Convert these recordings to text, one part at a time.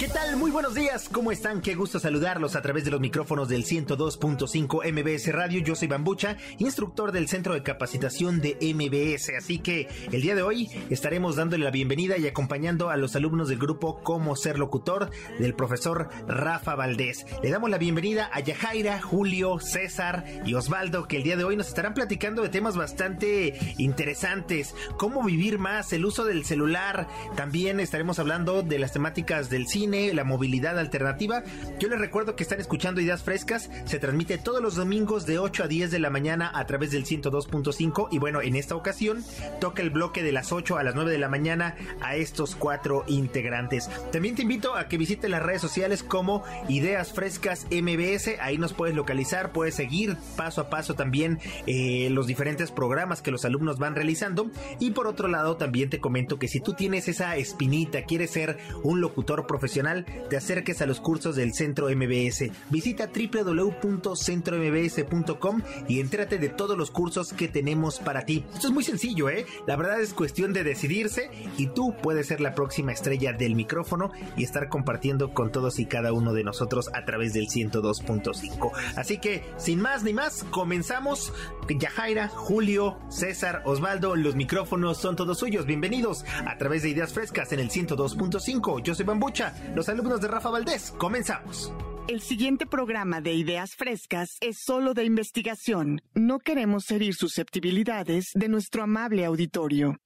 ¿Qué tal? Muy buenos días. ¿Cómo están? Qué gusto saludarlos a través de los micrófonos del 102.5 MBS Radio. Yo soy Bambucha, instructor del Centro de Capacitación de MBS. Así que el día de hoy estaremos dándole la bienvenida y acompañando a los alumnos del grupo Cómo ser locutor del profesor Rafa Valdés. Le damos la bienvenida a Yajaira, Julio, César y Osvaldo, que el día de hoy nos estarán platicando de temas bastante interesantes. Cómo vivir más, el uso del celular. También estaremos hablando de las temáticas del cine, la movilidad alternativa. Yo les recuerdo que están escuchando Ideas Frescas. Se transmite todos los domingos de 8 a 10 de la mañana a través del 102.5. Y bueno, en esta ocasión toca el bloque de las 8 a las 9 de la mañana a estos cuatro integrantes. También te invito a que visites las redes sociales como Ideas Frescas MBS. Ahí nos puedes localizar, puedes seguir paso a paso también eh, los diferentes programas que los alumnos van realizando. Y por otro lado, también te comento que si tú tienes esa espinita, quieres ser un locutor profesional, te acerques a los cursos del Centro MBS. Visita www.centrombs.com y entrate de todos los cursos que tenemos para ti. Esto es muy sencillo, ¿eh? La verdad es cuestión de decidirse y tú puedes ser la próxima estrella del micrófono y estar compartiendo con todos y cada uno de nosotros a través del 102.5. Así que, sin más ni más, comenzamos. Yajaira, Julio, César, Osvaldo, los micrófonos son todos suyos. Bienvenidos a través de Ideas Frescas en el 102.5. Yo soy Bambucha, los alumnos de Rafa Valdés. Comenzamos. El siguiente programa de Ideas Frescas es solo de investigación. No queremos herir susceptibilidades de nuestro amable auditorio.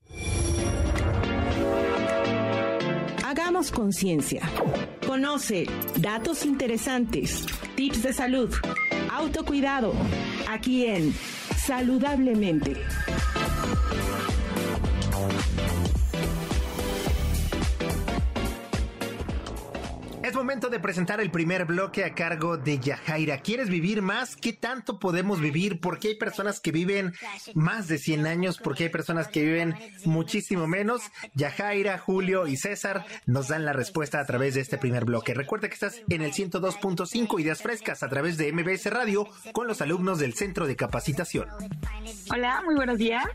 Hagamos conciencia. Conoce datos interesantes, tips de salud, autocuidado, aquí en Saludablemente. Es momento de presentar el primer bloque a cargo de Yajaira. ¿Quieres vivir más? ¿Qué tanto podemos vivir? Porque hay personas que viven más de 100 años, porque hay personas que viven muchísimo menos. Yajaira, Julio y César nos dan la respuesta a través de este primer bloque. Recuerda que estás en el 102.5 Ideas Frescas a través de MBS Radio con los alumnos del Centro de Capacitación. Hola, muy buenos días.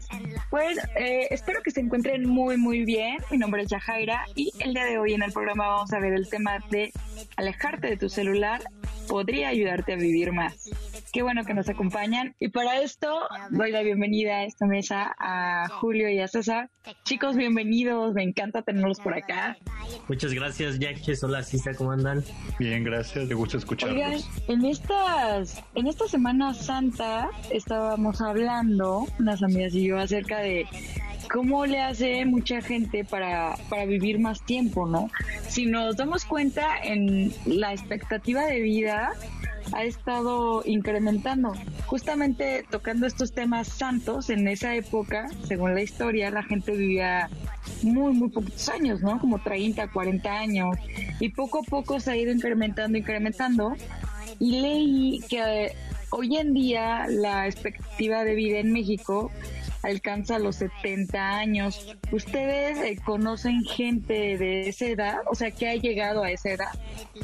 Pues eh, espero que se encuentren muy, muy bien. Mi nombre es Yajaira y el día de hoy en el programa vamos a ver el tema de alejarte de tu celular podría ayudarte a vivir más. Qué bueno que nos acompañan. Y para esto doy la bienvenida a esta mesa a Julio y a César. Chicos, bienvenidos. Me encanta tenerlos por acá. Muchas gracias, Jacques. Hola, Cisa, ¿cómo andan? Bien, gracias. Me gusta escucharlos. Oigan, en estas, en esta Semana Santa estábamos hablando, unas amigas y yo, acerca de cómo le hace mucha gente para, para vivir más tiempo, ¿no? Si nos damos cuenta en la expectativa de vida ha estado incrementando. Justamente tocando estos temas santos, en esa época, según la historia, la gente vivía muy, muy poquitos años, ¿no? Como 30, 40 años. Y poco a poco se ha ido incrementando, incrementando. Y leí que hoy en día la expectativa de vida en México alcanza los 70 años. ¿Ustedes eh, conocen gente de esa edad? O sea, que ha llegado a esa edad.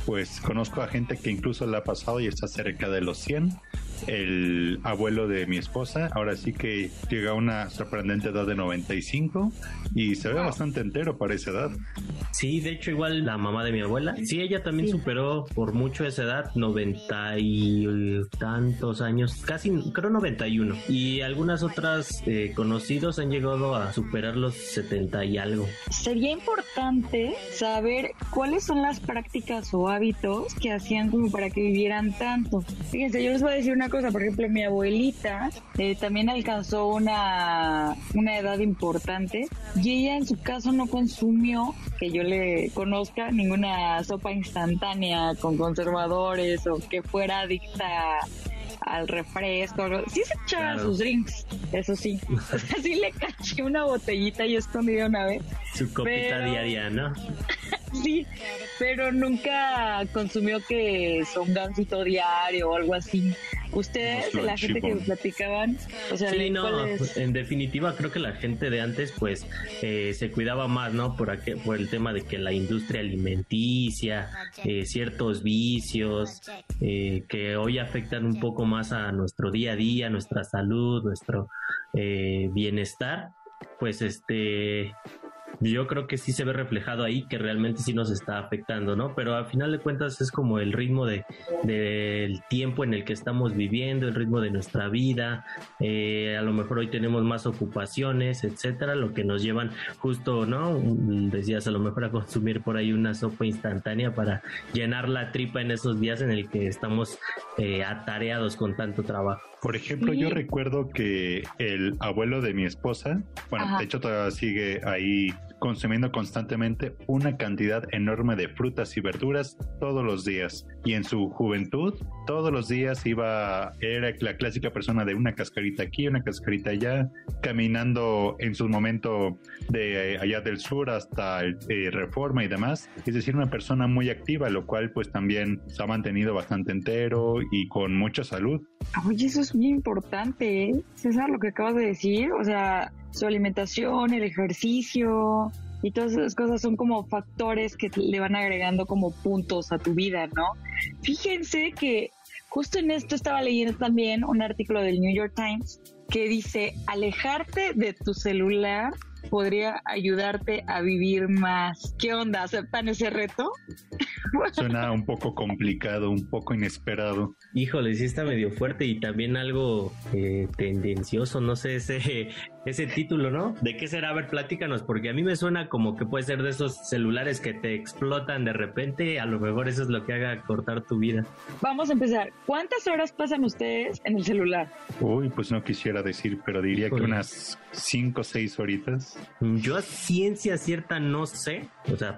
Pues conozco a gente que incluso la ha pasado y está cerca de los 100 el abuelo de mi esposa, ahora sí que llega a una sorprendente edad de 95 y se ve bastante entero para esa edad. Sí, de hecho igual la mamá de mi abuela, sí, ella también superó por mucho esa edad, 90 y tantos años, casi creo 91. Y algunas otras eh, conocidos han llegado a superar los 70 y algo. Sería importante saber cuáles son las prácticas o hábitos que hacían como para que vivieran tanto. Fíjense, yo les voy a decir una cosa, por ejemplo, mi abuelita eh, también alcanzó una, una edad importante y ella en su caso no consumió, que yo le conozca, ninguna sopa instantánea con conservadores o que fuera adicta al refresco. Sí se echaba sus drinks, eso sí. sí le caché una botellita y escondida una vez. Su copita diaria, ¿no? sí, pero nunca consumió que son gansito diario o algo así. Ustedes, la gente que platicaban, o sea, sí, no, en definitiva creo que la gente de antes pues eh, se cuidaba más, ¿no? Por, por el tema de que la industria alimenticia, eh, ciertos vicios eh, que hoy afectan un poco más a nuestro día a día, nuestra salud, nuestro bienestar, pues este yo creo que sí se ve reflejado ahí que realmente sí nos está afectando, ¿no? Pero al final de cuentas es como el ritmo de del tiempo en el que estamos viviendo, el ritmo de nuestra vida, eh, a lo mejor hoy tenemos más ocupaciones, etcétera, lo que nos llevan justo, ¿no? Decías a lo mejor a consumir por ahí una sopa instantánea para llenar la tripa en esos días en el que estamos eh, atareados con tanto trabajo. Por ejemplo, yo recuerdo que el abuelo de mi esposa, bueno, de hecho todavía sigue ahí consumiendo constantemente una cantidad enorme de frutas y verduras todos los días. Y en su juventud, todos los días iba, era la clásica persona de una cascarita aquí, una cascarita allá, caminando en su momento de eh, allá del sur hasta el, eh, Reforma y demás. Es decir, una persona muy activa, lo cual pues también se ha mantenido bastante entero y con mucha salud. Oye, eso es muy importante, ¿eh? César, lo que acabas de decir. O sea, su alimentación, el ejercicio y todas esas cosas son como factores que le van agregando como puntos a tu vida, ¿no? Fíjense que justo en esto estaba leyendo también un artículo del New York Times que dice alejarte de tu celular podría ayudarte a vivir más. ¿Qué onda? ¿Aceptan ese reto? Suena un poco complicado, un poco inesperado. Híjole, sí está medio fuerte y también algo eh, tendencioso, no sé, ese, ese título, ¿no? ¿De qué será? A ver, platícanos, porque a mí me suena como que puede ser de esos celulares que te explotan de repente, a lo mejor eso es lo que haga cortar tu vida. Vamos a empezar. ¿Cuántas horas pasan ustedes en el celular? Uy, pues no quisiera decir, pero diría que unas 5 o 6 horitas. Yo a ciencia cierta no sé, o sea,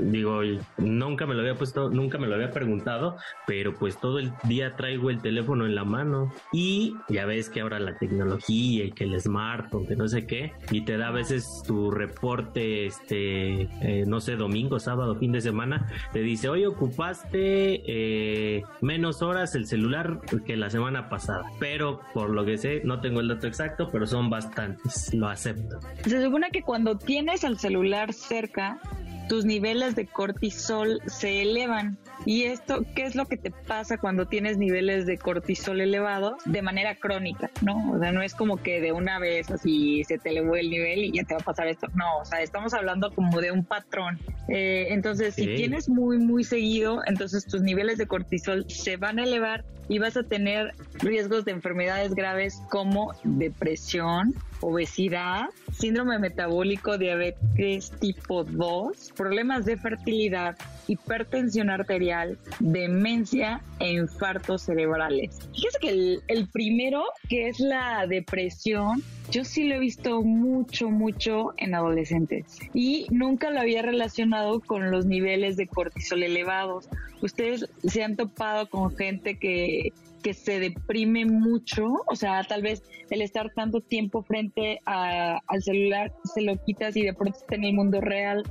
digo, nunca me lo había puesto, nunca me lo había preguntado, pero pues todo el día traigo el teléfono en la mano y ya ves que ahora la tecnología y que el smartphone, que no sé qué, y te da a veces tu reporte, este, eh, no sé, domingo, sábado, fin de semana, te dice, hoy ocupaste eh, menos horas el celular que la semana pasada, pero por lo que sé, no tengo el dato exacto, pero son bastantes, lo acepto. Se supone que cuando tienes el celular cerca, tus niveles de cortisol se elevan. ¿Y esto qué es lo que te pasa cuando tienes niveles de cortisol elevados de manera crónica? ¿no? O sea, no es como que de una vez así se te elevó el nivel y ya te va a pasar esto. No, o sea, estamos hablando como de un patrón. Eh, entonces, si tienes muy, muy seguido, entonces tus niveles de cortisol se van a elevar y vas a tener riesgos de enfermedades graves como depresión, obesidad, síndrome metabólico, diabetes tipo 2, problemas de fertilidad, hipertensión arterial, demencia e infartos cerebrales. Fíjese que el, el primero, que es la depresión, yo sí lo he visto mucho, mucho en adolescentes y nunca lo había relacionado con los niveles de cortisol elevados. Ustedes se han topado con gente que que se deprime mucho, o sea, tal vez el estar tanto tiempo frente al celular se lo quitas y de pronto está en el mundo real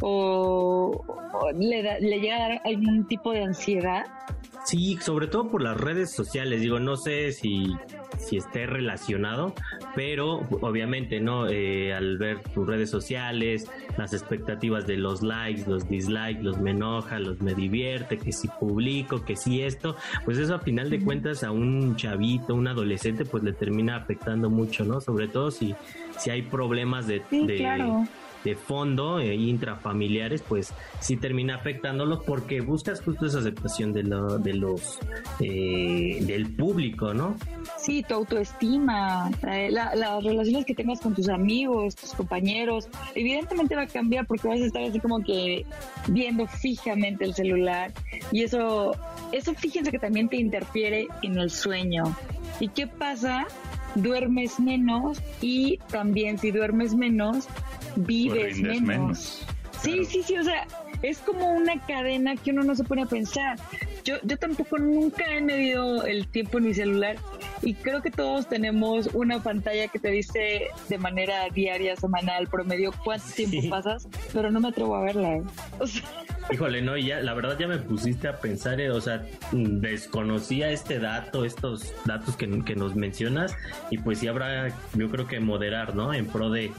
o, le, le llega a dar algún tipo de ansiedad. Sí, sobre todo por las redes sociales. Digo, no sé si, si esté relacionado, pero obviamente, ¿no? Eh, al ver tus redes sociales, las expectativas de los likes, los dislikes, los me enoja, los me divierte, que si publico, que si esto, pues eso a final de cuentas a un chavito, un adolescente, pues le termina afectando mucho, ¿no? Sobre todo si, si hay problemas de, de fondo e intrafamiliares, pues sí termina afectándolos porque buscas justo esa aceptación de, de los eh, del público, ¿no? Sí, tu autoestima, eh, las relaciones que tengas con tus amigos, tus compañeros, evidentemente va a cambiar porque vas a estar así como que viendo fijamente el celular y eso, eso fíjense que también te interfiere en el sueño. ¿Y qué pasa? Duermes menos y también si duermes menos, vives menos. Sí, sí, sí, o sea, es como una cadena que uno no se pone a pensar. Yo, yo tampoco nunca he medido el tiempo en mi celular y creo que todos tenemos una pantalla que te dice de manera diaria, semanal, promedio cuánto tiempo pasas, pero no me atrevo a verla. ¿eh? Híjole, no, ya, la verdad ya me pusiste a pensar, eh, o sea, desconocía este dato, estos datos que, que, nos mencionas, y pues sí habrá, yo creo que moderar, ¿no? En pro de,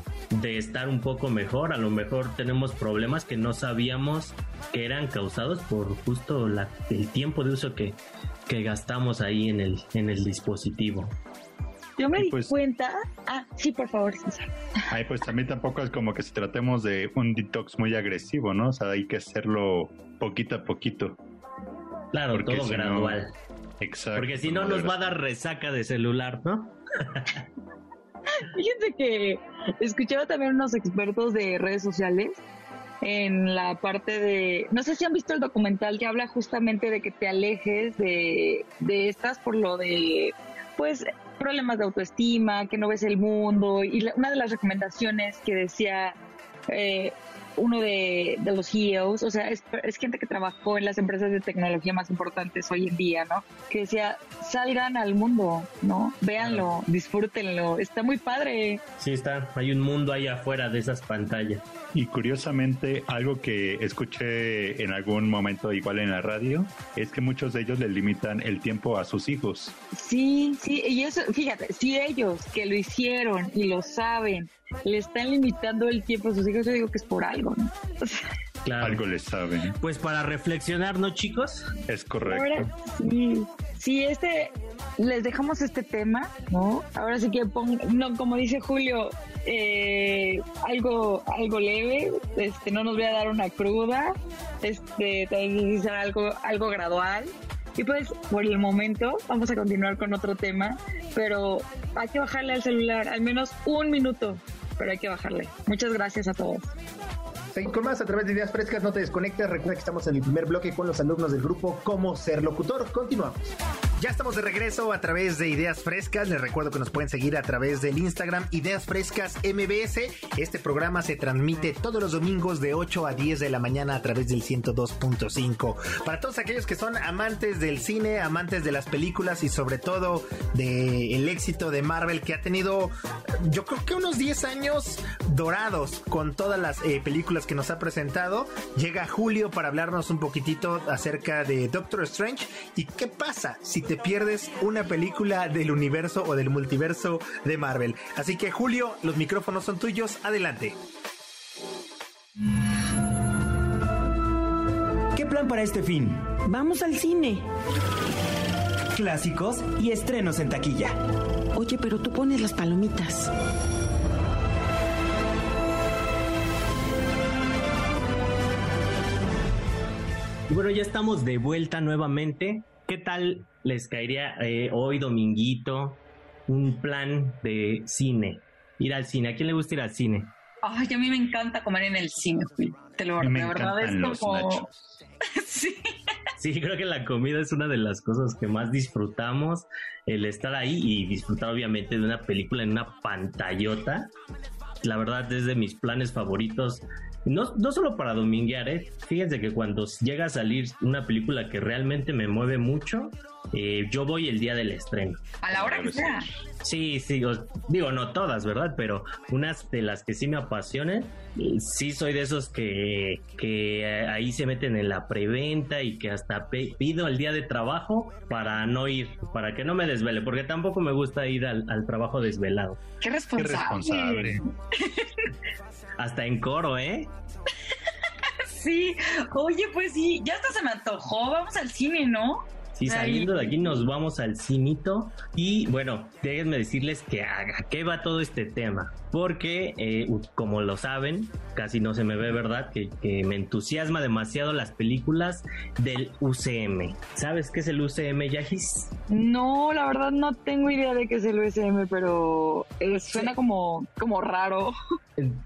de estar un poco mejor, a lo mejor tenemos problemas que no sabíamos que eran causados por justo la, el tiempo de uso que, que gastamos ahí en el, en el dispositivo. Yo me di pues cuenta. Ah, sí, por favor, César. Ay, pues también tampoco es como que si tratemos de un detox muy agresivo, ¿no? O sea, hay que hacerlo poquito a poquito. Claro, todo gradual. exacto. Porque si no nos va a dar resaca de celular, ¿no? Fíjense que escuchaba también unos expertos de redes sociales en la parte de, no sé si han visto el documental que habla justamente de que te alejes de, de estas por lo de, pues, problemas de autoestima, que no ves el mundo. Y una de las recomendaciones que decía eh, uno de, los CEOs, o sea, es, gente que trabajó en las empresas de tecnología más importantes hoy en día, ¿no? Que decía, salgan al mundo, ¿no? Véanlo, disfrútenlo, está muy padre. Sí, está, hay un mundo ahí afuera de esas pantallas. Y curiosamente, algo que escuché en algún momento igual en la radio, es que muchos de ellos le limitan el tiempo a sus hijos. Sí, sí, y eso, fíjate, si ellos que lo hicieron y lo saben, le están limitando el tiempo a sus hijos, yo digo que es por algo, ¿no? Claro. Algo le saben. Pues para reflexionar, ¿no, chicos? Es correcto. sí, sí, este, les dejamos este tema, ¿no? Ahora sí que pongo, no, como dice Julio, eh, algo, algo leve, este, no nos voy a dar una cruda, este, también ser algo, algo gradual. Y pues por el momento vamos a continuar con otro tema, pero hay que bajarle al celular al menos un minuto, pero hay que bajarle. Muchas gracias a todos. Seguimos con más a través de ideas frescas, no te desconectes. Recuerda que estamos en el primer bloque con los alumnos del grupo Cómo ser locutor. Continuamos. Ya estamos de regreso a través de Ideas Frescas. Les recuerdo que nos pueden seguir a través del Instagram Ideas Frescas MBS. Este programa se transmite todos los domingos de 8 a 10 de la mañana a través del 102.5. Para todos aquellos que son amantes del cine, amantes de las películas y sobre todo del éxito de Marvel que ha tenido yo creo que unos 10 años dorados con todas las eh, películas que nos ha presentado, llega Julio para hablarnos un poquitito acerca de Doctor Strange y qué pasa si te pierdes una película del universo o del multiverso de Marvel. Así que Julio, los micrófonos son tuyos, adelante. ¿Qué plan para este fin? Vamos al cine. Clásicos y estrenos en taquilla. Oye, pero tú pones las palomitas. Bueno, ya estamos de vuelta nuevamente. ¿Qué tal les caería eh, hoy, dominguito, un plan de cine? Ir al cine. ¿A quién le gusta ir al cine? Ay, a mí me encanta comer en el cine, te lo me la verdad es como... sí. Sí, creo que la comida es una de las cosas que más disfrutamos, el estar ahí y disfrutar obviamente de una película en una pantallota. La verdad es de mis planes favoritos no, no solo para dominguear, ¿eh? Fíjense que cuando llega a salir una película que realmente me mueve mucho, eh, yo voy el día del estreno. A la hora que sea. Sí, sí, digo, no todas, ¿verdad? Pero unas de las que sí me apasionan, sí soy de esos que, que eh, ahí se meten en la preventa y que hasta pido el día de trabajo para no ir, para que no me desvele, porque tampoco me gusta ir al, trabajo desvelado. Qué responsable. hasta en coro, ¿eh? sí, oye, pues sí, ya hasta se me antojó, vamos al cine, ¿no? Sí, saliendo de aquí nos vamos al cinito. Y bueno, déjenme decirles que a qué va todo este tema. Porque, eh, como lo saben, casi no se me ve, ¿verdad? Que, que, me entusiasma demasiado las películas del UCM. ¿Sabes qué es el UCM, Yagis? No, la verdad no tengo idea de qué es el UCM, pero eh, suena como, como raro.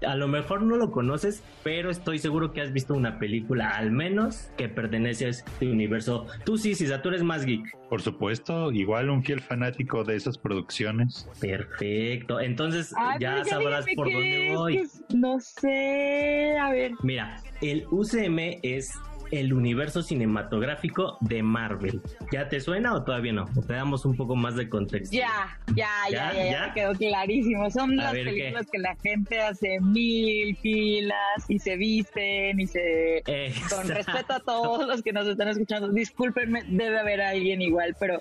A lo mejor no lo conoces, pero estoy seguro que has visto una película, al menos, que pertenece a este universo. Tú sí, si tú eres más geek. Por supuesto, igual un fiel fanático de esas producciones. Perfecto. Entonces, ya sabrás por dónde voy. No sé, a ver. Mira, el UCM es el universo cinematográfico de Marvel. ¿Ya te suena o todavía no? te damos un poco más de contexto. Ya, ya, ya, ya, ya, quedó clarísimo. Son las películas que la gente hace mil filas y se visten y se... Con respeto a todos los que nos están escuchando, discúlpenme, debe haber alguien igual, pero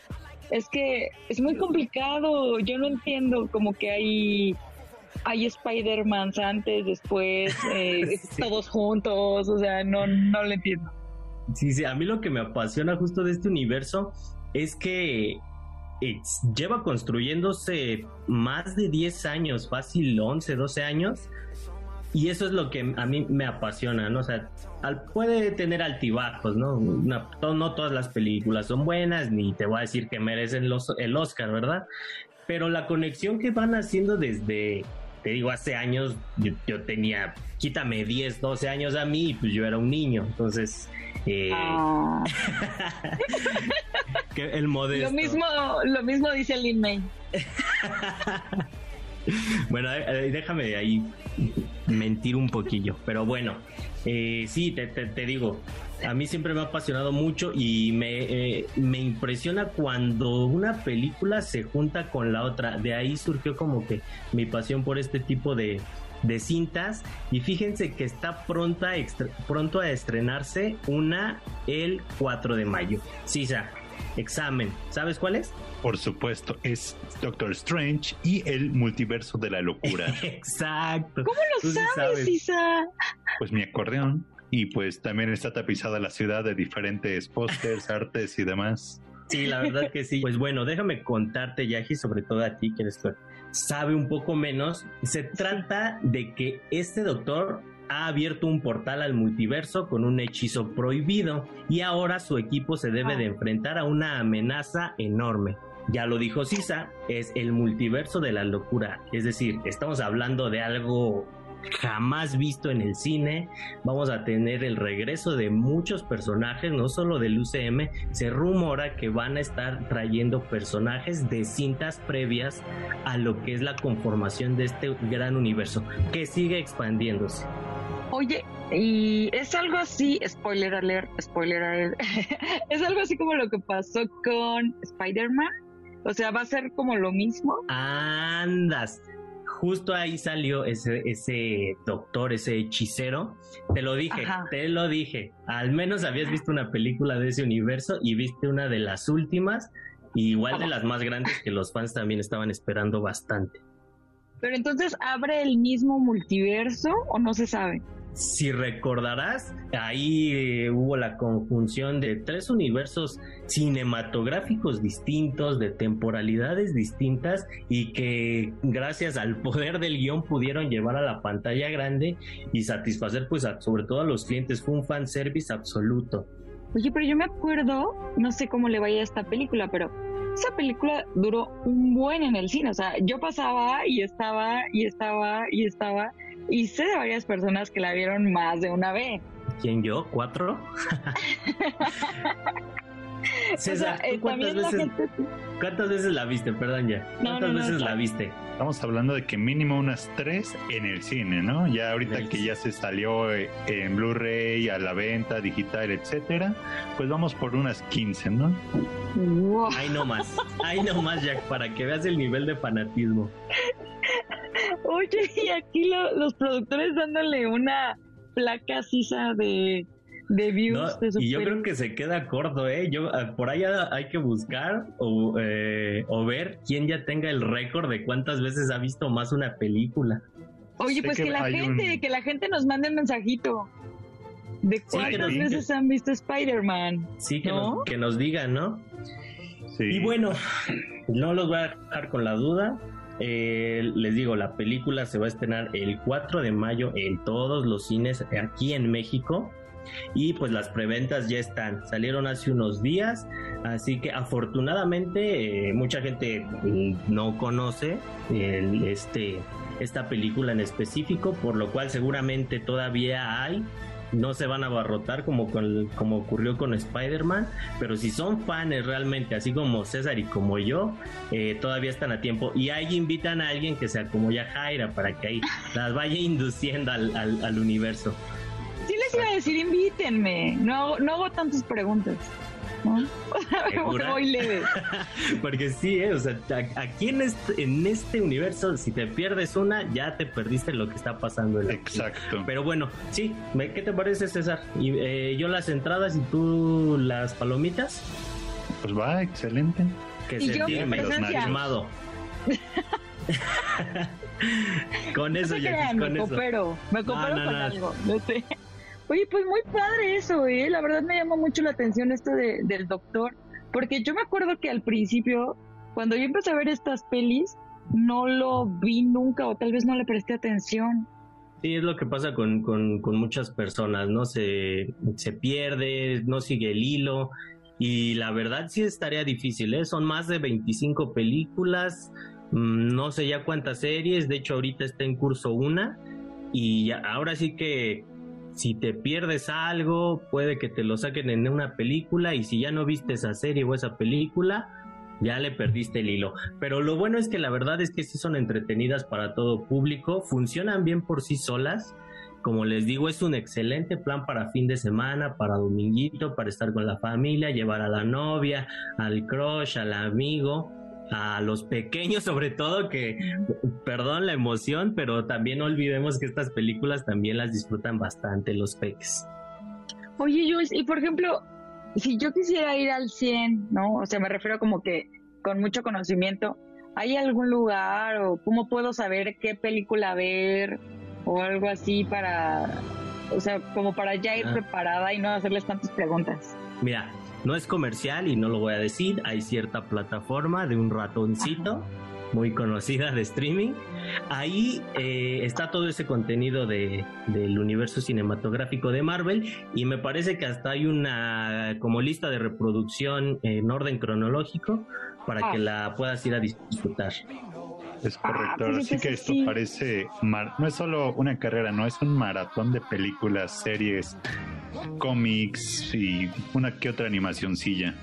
es que es muy complicado. Yo no entiendo como que hay hay Spider-Man antes, después, eh, todos juntos, o sea, no, no lo entiendo. Sí, sí, a mí lo que me apasiona justo de este universo es que lleva construyéndose más de 10 años, fácil 11, 12 años, y eso es lo que a mí me apasiona, ¿no? O sea, puede tener altibajos, ¿no? no todas las películas son buenas, ni te voy a decir que merecen los, el Oscar, ¿verdad? Pero la conexión que van haciendo desde te digo, hace años yo, tenía, quítame 10, 12 años a mí, pues yo era un niño, entonces... Eh, ah. el modelo Lo mismo, lo mismo dice Lin May. bueno, déjame ahí mentir un poquillo, pero bueno, eh, sí, te, te, digo, a mí siempre me ha apasionado mucho y me, me impresiona cuando una película se junta con la otra. De ahí surgió como que mi pasión por este tipo de, de cintas y fíjense que está pronto a estrenarse una el 4 de mayo. Sisa, examen, ¿sabes cuál es? Por supuesto, es Doctor Strange y el multiverso de la locura. Exacto. ¿Cómo lo sabes, Isa? Pues mi acordeón. Y pues también está tapizada la ciudad de diferentes pósters, artes y demás. Sí, la verdad que sí. Pues bueno, déjame contarte, Yaji, sobre todo a ti que eres sabe un poco menos. Se trata de que este doctor ha abierto un portal al multiverso con un hechizo prohibido y ahora su equipo se debe de ah. enfrentar a una amenaza enorme. Ya lo dijo Sisa, es el multiverso de la locura. Es decir, estamos hablando de algo jamás visto en el cine. Vamos a tener el regreso de muchos personajes, no solo del UCM. Se rumora que van a estar trayendo personajes de cintas previas a lo que es la conformación de este gran universo, que sigue expandiéndose. Oye, y es algo así, spoiler alert, spoiler alert, es algo así como lo que pasó con Spider-Man. O sea, va a ser como lo mismo. Andas. Justo ahí salió ese, ese doctor, ese hechicero. Te lo dije, te lo dije. Al menos habías visto una película de ese universo y viste una de las últimas, igual de las más grandes que los fans también estaban esperando bastante. Pero entonces, ¿abre el mismo multiverso o no se sabe? Si recordarás, ahí eh, hubo la conjunción de tres universos cinematográficos distintos, de temporalidades distintas y que gracias al poder del guion pudieron llevar a la pantalla grande y satisfacer pues sobre todo a los clientes. Fue un fanservice absoluto. Oye, pero yo me acuerdo, no sé cómo le vaya a esta película, pero esa película duró un buen en el cine. O sea, yo pasaba y estaba y estaba y estaba y sé de varias personas que la vieron más de una vez. ¿Quién yo? ¿Cuatro? César, eh, cuántas, veces, ¿cuántas veces la viste? Perdón ya. ¿Cuántas veces la viste? Estamos hablando de que mínimo unas tres en el cine, ¿no? Ya ahorita que ya se salió eh, en Blu-ray, a la venta, digital, etcétera, pues vamos por unas 15, ¿no? Ay, no más. Ay, no más, Jack, para que veas el nivel de fanatismo. Oye, y aquí los productores dándole una placa sisa de, de views. y yo creo que se queda corto, ¿eh? Yo, ah, por ahí hay que buscar o, eh, o ver quién ya tenga el récord de cuántas veces ha visto más una película. Oye, pues que, la gente, que la gente nos mande un mensajito. ¿De cuántas veces han visto Spider-Man? Sí, que, nos, que nos digan, ¿no? Sí. Y bueno, no los voy a dejar con la duda. Eh, les digo, la película se va a estrenar el 4 de mayo en todos los cines aquí en México. Y pues las preventas ya están, salieron hace unos días, así que afortunadamente eh, mucha gente mm, no conoce este, esta película en específico, por lo cual seguramente todavía hay no se van a abarrotar como, como ocurrió con Spider-Man, pero si son fans realmente, así como César y como yo, eh, todavía están a tiempo. Y ahí invitan a alguien que sea como ya Jaira para que ahí las vaya induciendo al, al, universo. Sí les iba a decir, invítenme. No, no hago tantas preguntas. ¿No? ¿Segura? Voy leve. Porque sí, ¿eh? o sea, a- aquí en este, en este universo, si te pierdes una, ya te perdiste lo que está pasando en la Exacto. Pero bueno, sí, ¿qué te parece, César? Y eh, yo las entradas y tú las palomitas. Pues va, excelente. Que Y se yo firmado. con No eso, crean, con me eso. coopero. Me coopero no, con no. algo. No sé. Oye, pues muy padre eso, ¿eh? La verdad me llamó mucho la atención esto de, del doctor. Porque yo me acuerdo que al principio, cuando yo empecé a ver estas pelis, no lo vi nunca o tal vez no le presté atención. Sí, es lo que pasa con, con, muchas personas, ¿no? Se, se pierde, no sigue el hilo. Y la verdad sí estaría difícil, ¿eh? Son más de 25 películas, mm, no sé ya cuántas series, de hecho ahorita está en curso una. Y ahora sí que si te pierdes algo, puede que te lo saquen en una película y si ya no viste esa serie o esa película, ya le perdiste el hilo. Pero lo bueno es que la verdad es que sí son entretenidas para todo público, funcionan bien por sí solas. Como les digo, es un excelente plan para fin de semana, para dominguito, para estar con la familia, llevar a la novia, al crush, al amigo, a los pequeños sobre todo, que, perdón la emoción, pero también no olvidemos que estas películas también las disfrutan bastante los peques. Oye, Jules, y por ejemplo, si yo quisiera ir al 100, ¿no? O sea, me refiero como que con mucho conocimiento, ¿hay algún lugar o cómo puedo saber qué película ver o algo así para, o sea, como para ya ir Ah. preparada y no hacerles tantas preguntas? Mira, no es comercial y no lo voy a decir. Hay cierta plataforma de un ratoncito muy conocida de streaming. Ahí eh, está todo ese contenido de, del universo cinematográfico de Marvel y me parece que hasta hay una como lista de reproducción en orden cronológico para Ah. que la puedas ir a disfrutar. Es Ah, correcto. pues Ahora sí que esto sí. parece. mar- No es solo una carrera, no es un maratón de películas, series, cómics y una que otra animacioncilla.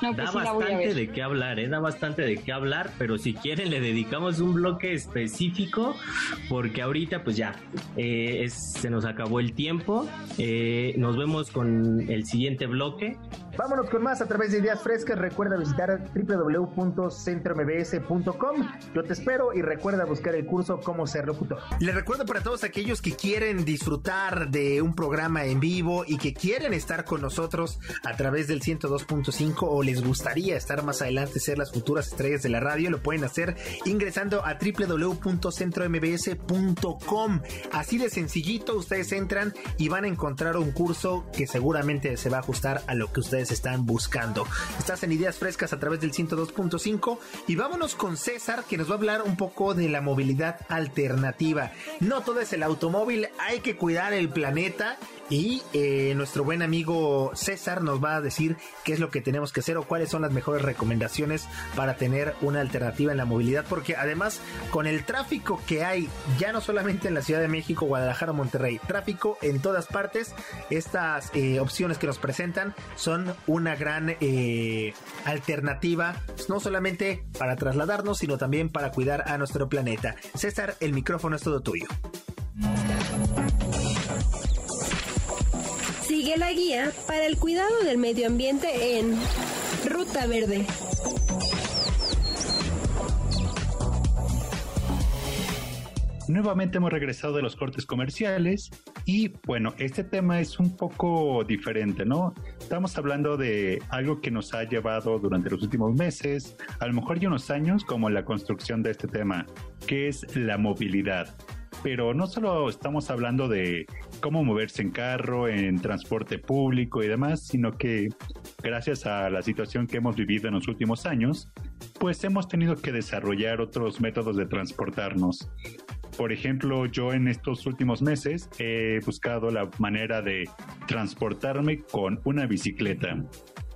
No, Da pues sí la voy a bastante de qué hablar, ¿eh? Da bastante de qué hablar, pero si quieren le dedicamos un bloque específico, porque ahorita pues ya eh, es- se nos acabó el tiempo. Eh, nos vemos con el siguiente bloque. Vámonos con más a través de ideas frescas. Recuerda visitar www.centrombs.com. Yo te espero y recuerda buscar el curso Cómo ser locutor. Les recuerdo para todos aquellos que quieren disfrutar de un programa en vivo y que quieren estar con nosotros a través del 102.5 o les gustaría estar más adelante ser las futuras estrellas de la radio, lo pueden hacer ingresando a www.centrombs.com. Así de sencillito, ustedes entran y van a encontrar un curso que seguramente se va a ajustar a lo que ustedes están buscando. Estás en Ideas Frescas a través del 102.5 y vámonos con César que nos va a hablar un poco de la movilidad alternativa. No todo es el automóvil, hay que cuidar el planeta y eh, nuestro buen amigo César nos va a decir qué es lo que tenemos que hacer o cuáles son las mejores recomendaciones para tener una alternativa en la movilidad, porque además con el tráfico que hay, ya no solamente en la Ciudad de México, Guadalajara, Monterrey, tráfico en todas partes, estas eh, opciones que nos presentan son una gran eh, alternativa, no solamente para trasladarnos, sino también para cuidar a nuestro planeta. César, el micrófono es todo tuyo. Sigue la guía para el cuidado del medio ambiente en Ruta Verde. Nuevamente hemos regresado de los cortes comerciales y bueno, este tema es un poco diferente, ¿no? Estamos hablando de algo que nos ha llevado durante los últimos meses, a lo mejor ya unos años, como la construcción de este tema, que es la movilidad. Pero no solo estamos hablando de cómo moverse en carro, en transporte público y demás, sino que gracias a la situación que hemos vivido en los últimos años, pues hemos tenido que desarrollar otros métodos de transportarnos. Por ejemplo, yo en estos últimos meses he buscado la manera de transportarme con una bicicleta.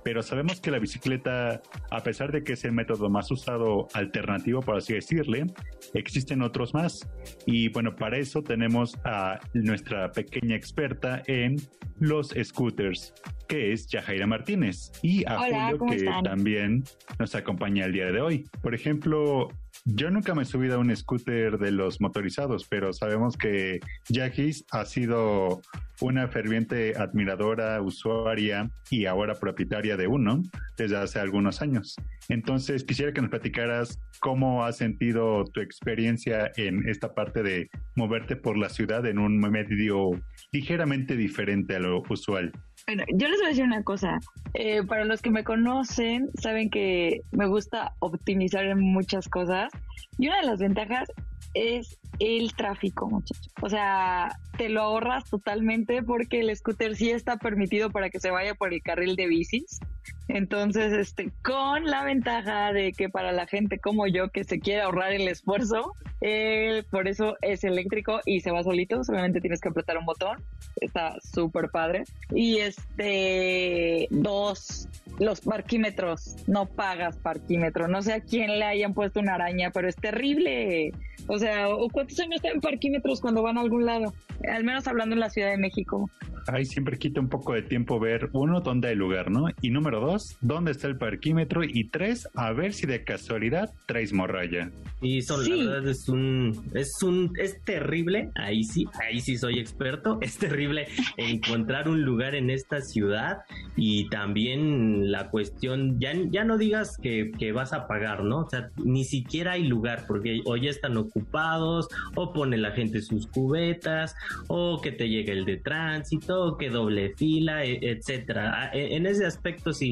Pero sabemos que la bicicleta, a pesar de que es el método más usado alternativo, por así decirle, existen otros más. Y bueno, para eso tenemos a nuestra pequeña experta en los scooters, que es Yajaira Martínez, y a Hola, Julio, ¿cómo que están? también nos acompaña el día de hoy. Por ejemplo, Yo nunca me he subido a un scooter de los motorizados, pero sabemos que Yagis ha sido una ferviente admiradora, usuaria y ahora propietaria de uno desde hace algunos años. Entonces, quisiera que nos platicaras cómo has sentido tu experiencia en esta parte de moverte por la ciudad en un medio ligeramente diferente a lo usual. Bueno, yo les voy a decir una cosa. Eh, para los que me conocen, saben que me gusta optimizar en muchas cosas. Y una de las ventajas es el tráfico, muchachos. O sea, te lo ahorras totalmente porque el scooter sí está permitido para que se vaya por el carril de bicis. Entonces, este, con la ventaja de que para la gente como yo que se quiere ahorrar el esfuerzo, eh, por eso es eléctrico y se va solito, solamente tienes que apretar un botón, está súper padre. Y este, dos, los parquímetros, no pagas parquímetro, no sé a quién le hayan puesto una araña, pero es terrible. O sea, ¿cuántos años en parquímetros cuando van a algún lado? Al menos hablando en la Ciudad de México. Ahí siempre quita un poco de tiempo ver, uno, dónde hay lugar, ¿no? Y número dos, dónde está el parquímetro. Y tres, a ver si de casualidad traes morralla. Y son, la verdad, es un, es un, es terrible, ahí sí, ahí sí soy experto, es terrible encontrar un lugar en esta ciudad y también la cuestión, ya, ya no digas que, que vas a pagar, ¿no? O sea, ni siquiera hay lugar, porque o ya están ocupados, o pone la gente sus cubetas, o que te llegue el de tránsito, que doble fila, e, etcétera. E, en ese aspecto sí,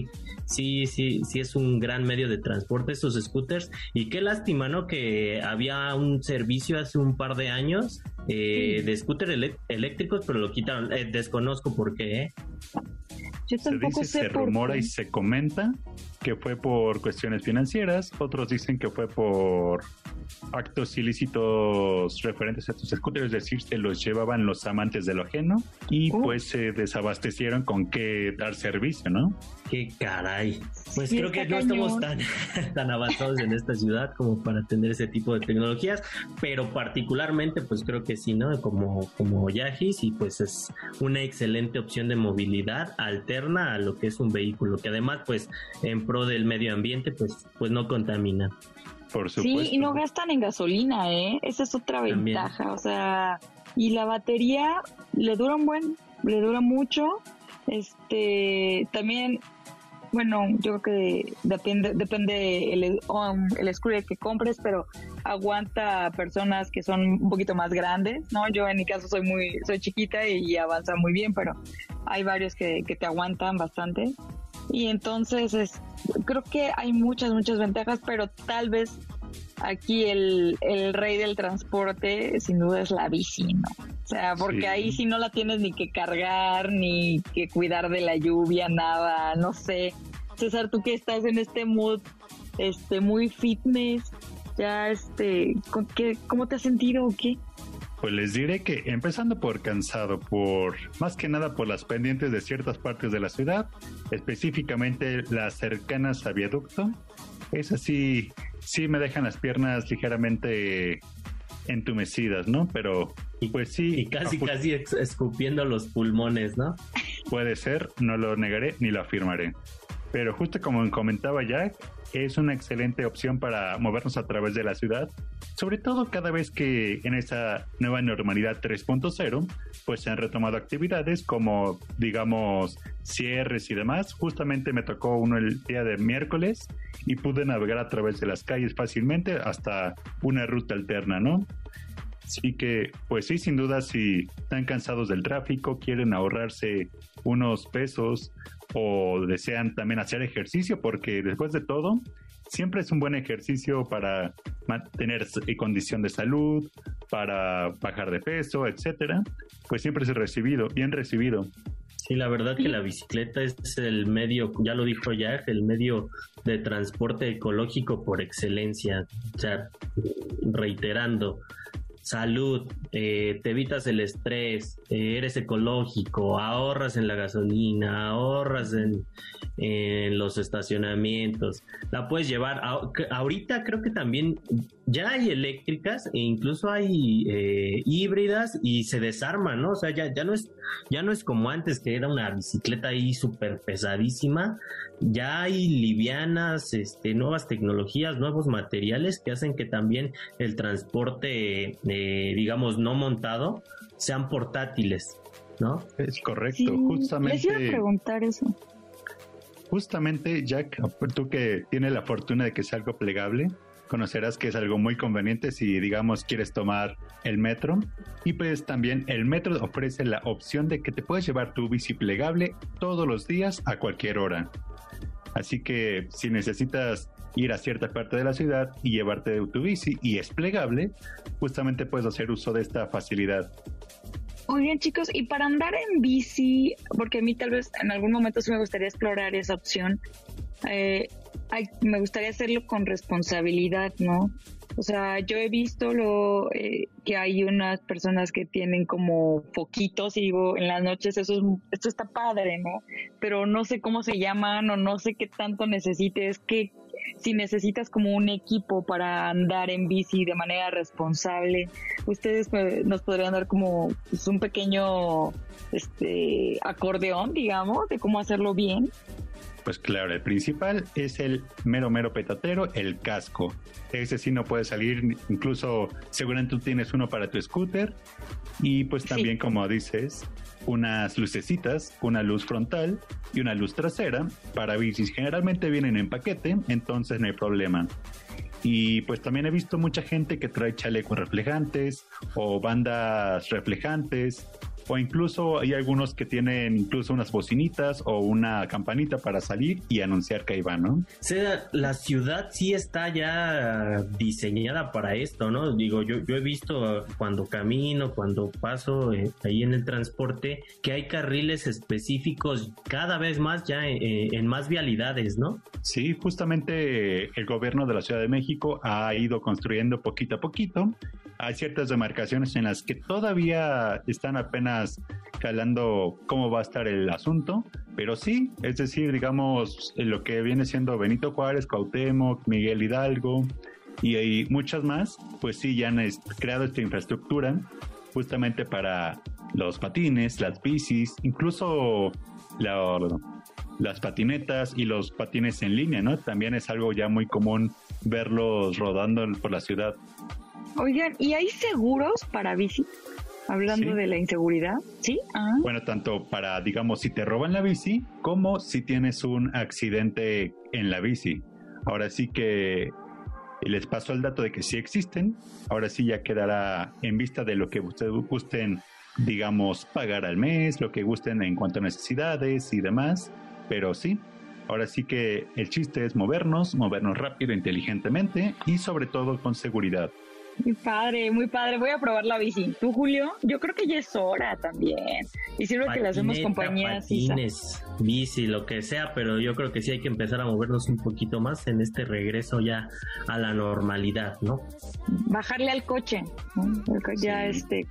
sí, sí, sí es un gran medio de transporte esos scooters y qué lástima, ¿no? Que había un servicio hace un par de años eh, de scooters eléctricos, pero lo quitaron. Eh, desconozco por qué. ¿eh? Yo tampoco se dice, se rumora y se comenta que fue por cuestiones financieras, otros dicen que fue por actos ilícitos referentes a estos scooters, es decir, se los llevaban los amantes de lo ajeno y oh. pues se desabastecieron con qué dar servicio, ¿no? Qué caray. Pues creo que no estamos tan, tan avanzados en esta ciudad como para tener ese tipo de tecnologías, pero particularmente pues creo que sí, ¿no? Como, como Yagis y pues es una excelente opción de movilidad alterna a lo que es un vehículo, que además pues en pro del medio ambiente pues, pues no contamina. Por supuesto. Sí, y no gastan en gasolina, ¿eh? Esa es otra ventaja, o sea, y la batería le dura un buen, le dura mucho. Este, también bueno, yo creo que depende, depende el, um, el scooter que compres, pero aguanta a personas que son un poquito más grandes, ¿no? Yo en mi caso soy muy, soy chiquita y, avanza muy bien, pero hay varios que, que te aguantan bastante. Y entonces es, creo que hay muchas, muchas ventajas, pero tal vez aquí el, el rey del transporte sin duda es la bici, ¿no? O sea, porque ahí sí no la tienes ni que cargar, ni que cuidar de la lluvia, nada, no sé. César, tú que estás en este mood este muy fitness, ya este, ¿qué, ¿cómo te has sentido o qué? Pues les diré que empezando por cansado, por más que nada por las pendientes de ciertas partes de la ciudad, específicamente las cercanas a viaducto, es así, sí me dejan las piernas ligeramente entumecidas, ¿no? Pero pues sí. Y casi, casi escupiendo los pulmones, ¿no? Puede ser, no lo negaré ni lo afirmaré. Pero justo como comentaba Jack, es una excelente opción para movernos a través de la ciudad, sobre todo cada vez que en esta nueva normalidad 3.0, pues se han retomado actividades como, digamos, cierres y demás. Justamente me tocó uno el día de miércoles y pude navegar a través de las calles fácilmente hasta una ruta alterna, ¿no? Así que, pues sí, sin duda, si están cansados del tráfico, quieren ahorrarse unos pesos o desean también hacer ejercicio, porque después de todo, siempre es un buen ejercicio para mantener condición de salud, para bajar de peso, etcétera, pues siempre es recibido, bien recibido. Sí, la verdad que la bicicleta es el medio, ya lo dijo Jack, el medio de transporte ecológico por excelencia. O sea, reiterando, salud, eh, te evitas el estrés, eh, eres ecológico, ahorras en la gasolina, ahorras en, los estacionamientos. La puedes llevar. ahorita creo que también ya hay eléctricas e incluso hay eh, híbridas y se desarman, ¿no? O sea, ya, ya no es ya no es como antes que era una bicicleta ahí súper pesadísima. Ya hay livianas, este, nuevas tecnologías, nuevos materiales que hacen que también el transporte, eh, digamos, no montado, sean portátiles, ¿no? Es correcto, justamente. Les iba a preguntar eso. Justamente, Jack, tú que tienes la fortuna de que sea algo plegable, conocerás que es algo muy conveniente si, digamos, quieres tomar el metro. Y pues también el metro ofrece la opción de que te puedes llevar tu bici plegable todos los días a cualquier hora. Así que si necesitas ir a cierta parte de la ciudad y llevarte tu bici y es plegable, justamente puedes hacer uso de esta facilidad. Muy bien, chicos, y para andar en bici, porque a mí tal vez en algún momento sí me gustaría explorar esa opción, eh, me gustaría hacerlo con responsabilidad, ¿no? O sea, yo he visto lo eh, que hay unas personas que tienen como foquitos y digo, en las noches eso es, esto está padre, ¿no? Pero no sé cómo se llaman o no sé qué tanto necesites, que si necesitas como un equipo para andar en bici de manera responsable, ustedes nos podrían dar como pues, un pequeño este acordeón, digamos, de cómo hacerlo bien. Pues claro, el principal es el mero mero petatero, el casco. Ese sí no puede salir, incluso seguramente tú tienes uno para tu scooter. Y pues también, como dices, unas lucecitas, una luz frontal y una luz trasera para bicis. Generalmente vienen en paquete, entonces no hay problema. Y pues también he visto mucha gente que trae chalecos reflejantes o bandas reflejantes o incluso hay algunos que tienen incluso unas bocinitas o una campanita para salir y anunciar que ahí van, ¿no? sea, la ciudad sí está ya diseñada para esto, ¿no? Digo, yo, yo he visto cuando camino, cuando paso eh, ahí en el transporte, que hay carriles específicos cada vez más ya eh, en más vialidades, ¿no? Sí, justamente el gobierno de la Ciudad de México ha ido construyendo poquito a poquito hay ciertas demarcaciones en las que todavía están apenas calando cómo va a estar el asunto, pero sí, es decir, digamos, lo que viene siendo Benito Juárez, Cuauhtémoc, Miguel Hidalgo y, hay muchas más, pues sí, ya han creado esta infraestructura justamente para los patines, las bicis, incluso las patinetas y los patines en línea, ¿no? También es algo ya muy común verlos rodando por la ciudad Oigan, ¿y hay seguros para bici? Hablando de la inseguridad, ¿sí? Ah. Bueno, tanto para, digamos, si te roban la bici, como si tienes un accidente en la bici. Ahora sí que les paso el dato de que sí existen. Ahora sí ya quedará en vista de lo que ustedes gusten, digamos, pagar al mes, lo que gusten en cuanto a necesidades y demás. Pero sí, ahora sí que el chiste es movernos, movernos rápido, inteligentemente y sobre todo con seguridad. Muy padre, muy padre. Voy a probar la bici. ¿Tú, Julio? Yo creo que ya es hora también. Y sirve que le hacemos compañía. Patines, bici, lo que sea, pero yo creo que sí hay que empezar a movernos un poquito más en este regreso ya a la normalidad, ¿no? Bajarle al coche. Ya este,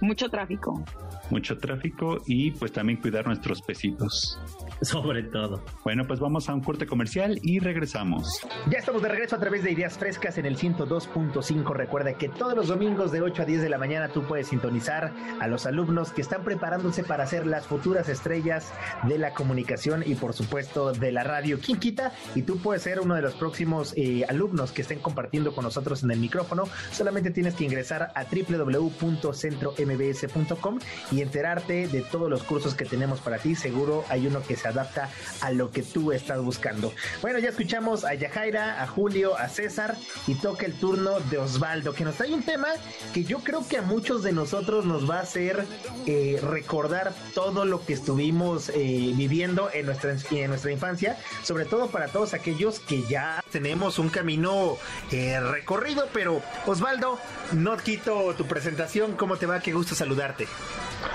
mucho tráfico. Mucho tráfico y pues también cuidar nuestros pesitos. Sobre todo. Bueno, pues vamos a un corte comercial y regresamos. Ya estamos de regreso a través de Ideas Frescas en el 102.5. Recuerda que todos los domingos de 8 a 10 de la mañana tú puedes sintonizar a los alumnos que están preparándose para ser las futuras estrellas de la comunicación y por supuesto de la radio. ¿Quién quita? Y tú puedes ser uno de los próximos eh, alumnos que estén compartiendo con nosotros en el micrófono. Solamente tienes que ingresar a www.centrombs.com y enterarte de todos los cursos que tenemos para ti. Seguro hay uno que se adapta a lo que tú estás buscando. Bueno, ya escuchamos a Yajaira, a Julio, a César y toca el turno de Osvaldo, que nos trae un tema que yo creo que a muchos de nosotros nos va a hacer eh, recordar todo lo que estuvimos eh, viviendo en nuestra, en nuestra infancia, sobre todo para todos aquellos que ya tenemos un camino eh, recorrido, pero Osvaldo, no quito tu presentación, ¿cómo te va? Qué gusto saludarte.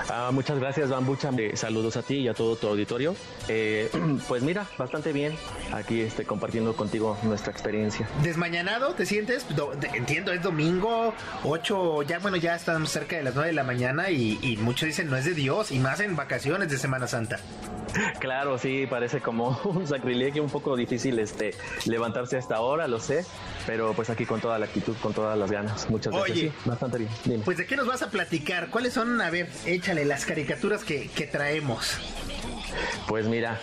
Ah, muchas gracias, Bambucha. Eh, saludos a ti y a todo tu auditorio. Eh, pues mira, bastante bien aquí este, compartiendo contigo nuestra experiencia. ¿Desmañanado te sientes? entiendo, es domingo, 8, ya bueno, ya estamos cerca de las 9 de la mañana y, y muchos dicen no es de Dios y más en vacaciones de Semana Santa. Claro, sí, parece como un sacrilegio un poco difícil este levantarse a esta hora, lo sé, pero pues aquí con toda la actitud, con todas las ganas. Muchas gracias. Oye, bastante bien. Pues de qué nos vas a platicar? ¿Cuáles son, a ver, échale las caricaturas que, que traemos? Pues mira,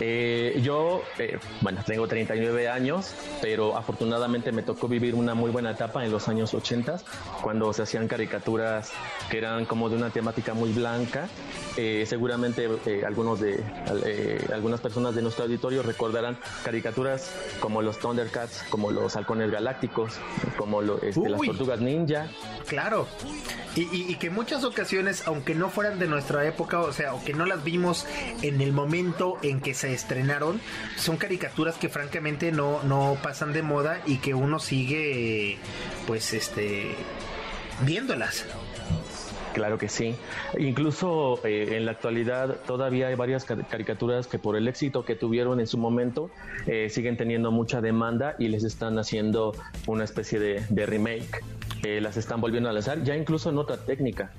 eh, yo, eh, bueno, tengo 39 años, pero afortunadamente me tocó vivir una muy buena etapa en los años 80, cuando se hacían caricaturas que eran como de una temática muy blanca. Eh, seguramente algunos de algunas personas de nuestro auditorio recordarán caricaturas como los Thundercats, como los Halcones Galácticos, como este, las Tortugas Ninja. Claro. Y, que en muchas ocasiones, aunque no fueran de nuestra época, o sea, o que no las vimos en el momento en que se estrenaron, son caricaturas que francamente no, no pasan de moda y que uno sigue, pues, este, viéndolas. Claro que sí. Incluso eh, en la actualidad todavía hay varias caricaturas que por el éxito que tuvieron en su momento eh, siguen teniendo mucha demanda y les están haciendo una especie de, remake. Eh, las están volviendo a lanzar ya incluso en otra técnica.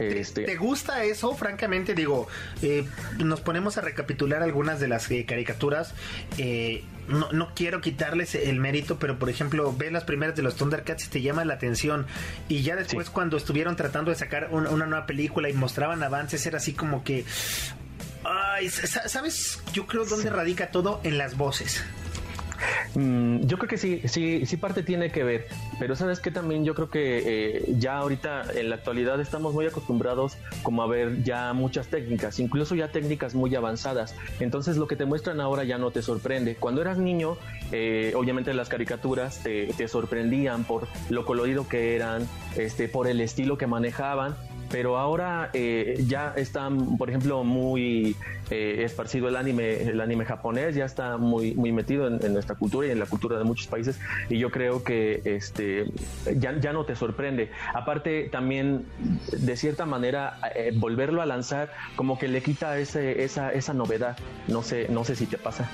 Este... ¿Te gusta eso? Francamente, digo, eh, nos ponemos a recapitular algunas de las eh, caricaturas. Eh, no, no, quiero quitarles el mérito, pero por ejemplo, ves las primeras de los Thundercats y te llama la atención. Y ya después, cuando estuvieron tratando de sacar una nueva película y mostraban avances, era así como que. Ay, ¿sabes? Yo creo dónde radica todo en las voces. Mm, yo creo que sí, sí, sí parte tiene que ver, pero sabes que también yo creo que eh, ya ahorita en la actualidad estamos muy acostumbrados como a ver ya muchas técnicas, incluso ya técnicas muy avanzadas. Entonces lo que te muestran ahora ya no te sorprende. Cuando eras niño, eh, obviamente las caricaturas te, te sorprendían por lo colorido que eran, este, por el estilo que manejaban pero ahora eh, ya está, por ejemplo, muy eh, esparcido el anime, el anime japonés, ya está muy, muy metido en, nuestra cultura y en la cultura de muchos países, y yo creo que este ya, ya no te sorprende. Aparte, también, de cierta manera, eh, volverlo a lanzar, como que le quita ese, esa, esa novedad. No sé, no sé si te pasa.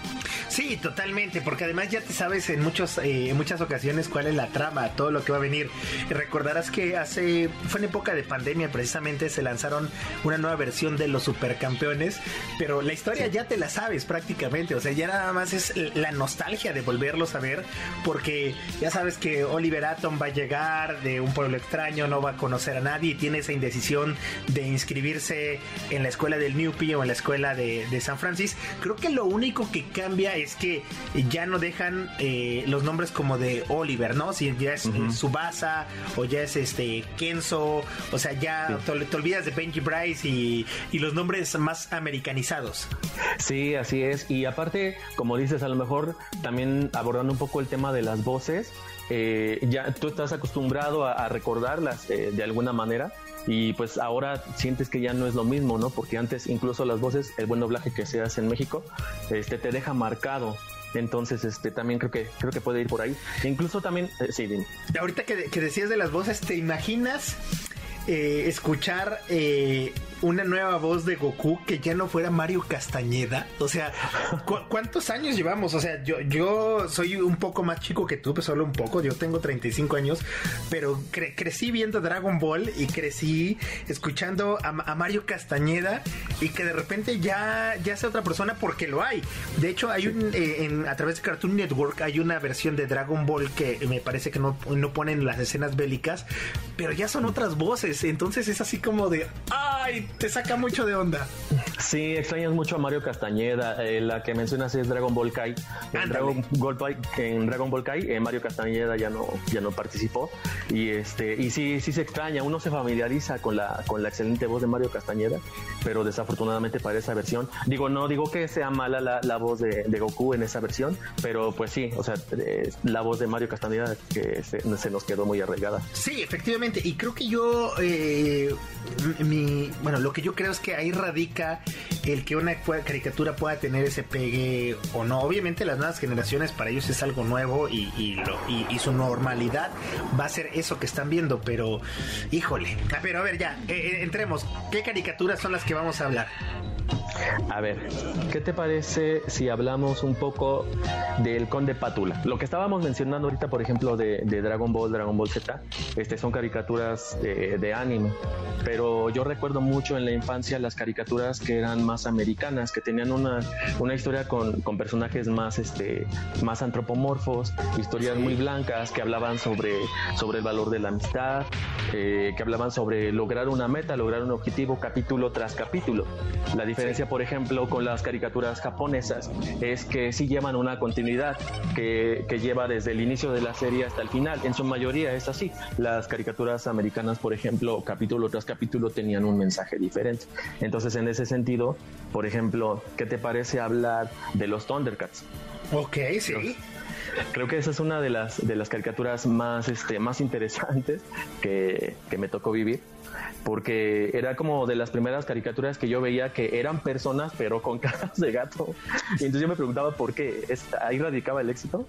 Sí, totalmente, porque además ya te sabes en muchos, en muchas ocasiones cuál es la trama, todo lo que va a venir. Recordarás que hace, fue en época de pandemia, precisamente se lanzaron una nueva versión de los supercampeones, pero la historia ya te la sabes prácticamente, o sea, ya nada más es la nostalgia de volverlos a ver, porque ya sabes que Oliver Atom va a llegar de un pueblo extraño, no va a conocer a nadie y tiene esa indecisión de inscribirse en la escuela del Newpie o en la escuela de, San Francisco. Creo que lo único que cambia es que ya no dejan eh, los nombres como de Oliver, ¿no? Si ya es Subasa o ya es este Kenzo, o sea, ya te, olvidas de Benji Bryce y, los nombres más americanizados. Sí, así es. Y aparte, como dices, a lo mejor también abordando un poco el tema de las voces, eh, ya tú estás acostumbrado a, recordarlas eh, de alguna manera y pues ahora sientes que ya no es lo mismo, ¿no? Porque antes incluso las voces, el buen doblaje que se hace en México, este te deja marcado. Entonces, este también creo que creo que puede ir por ahí. incluso también, eh, sí, dime. Ahorita que, que decías de las voces, ¿te imaginas eh, escuchar eh, una nueva voz de Goku que ya no fuera Mario Castañeda. O sea, ¿cuántos años llevamos? O sea, yo, yo soy un poco más chico que tú, pues solo un poco. Yo tengo 35 años, pero crecí viendo Dragon Ball y crecí escuchando a, Mario Castañeda y que de repente ya, ya sea otra persona porque lo hay. De hecho, hay un, eh, en, a través de Cartoon Network hay una versión de Dragon Ball que me parece que no, no ponen las escenas bélicas, pero ya son otras voces. Entonces es así como de, ¡ay! te saca mucho de onda. Sí, extrañas mucho a Mario Castañeda. Eh, la que mencionas es Dragon Ball Kai. En Dragon Ball, en Dragon Ball Kai, eh, Mario Castañeda ya no, ya no participó. Y este, y sí, sí se extraña. Uno se familiariza con la, con la excelente voz de Mario Castañeda, pero desafortunadamente para esa versión. Digo, no digo que sea mala la, voz de, Goku en esa versión, pero pues sí, o sea, eh, la voz de Mario Castañeda que se, nos quedó muy arraigada. Sí, efectivamente. Y creo que yo, mi, bueno, lo que yo creo es que ahí radica el que una caricatura pueda tener ese pegue o no. Obviamente las nuevas generaciones para ellos es algo nuevo y, y, su normalidad va a ser eso que están viendo, pero híjole. Ah, pero a ver, ya, eh, eh, entremos. ¿Qué caricaturas son las que vamos a hablar? A ver, ¿qué te parece si hablamos un poco del Conde Pátula? Lo que estábamos mencionando ahorita, por ejemplo, de, Dragon Ball, Dragon Ball Z, este, son caricaturas de, anime, pero yo recuerdo mucho en la infancia las caricaturas que eran más americanas, que tenían una, una historia con, con, personajes más, este, más antropomorfos, historias muy blancas que hablaban sobre, sobre el valor de la amistad, eh, que hablaban sobre lograr una meta, lograr un objetivo capítulo tras capítulo. La diferencia, por ejemplo, con las caricaturas japonesas es que sí llevan una continuidad que, que, lleva desde el inicio de la serie hasta el final. En su mayoría es así. Las caricaturas americanas, por ejemplo, capítulo tras capítulo tenían un mensaje diferente. Entonces, en ese sentido, por ejemplo, ¿qué te parece hablar de los Thundercats? Ok, sí. Creo que esa es una de las, de las caricaturas más, este, más interesantes que, que me tocó vivir porque era como de las primeras caricaturas que yo veía que eran personas pero con caras de gato. Y entonces yo me preguntaba por qué, ¿ahí radicaba el éxito?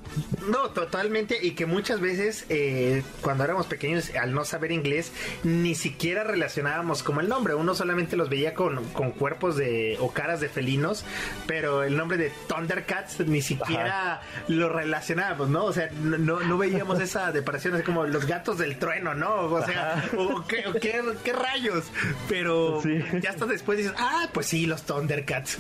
No, totalmente, y que muchas veces eh, cuando éramos pequeños, al no saber inglés, ni siquiera relacionábamos como el nombre, uno solamente los veía con, con cuerpos de o caras de felinos, pero el nombre de Thundercats ni siquiera lo relacionábamos, ¿no? O sea, no, no veíamos esa separación, así como los gatos del trueno, ¿no? O sea, o qué, qué, qué rayos. Pero ya hasta después dices, ah, pues sí, los Thundercats.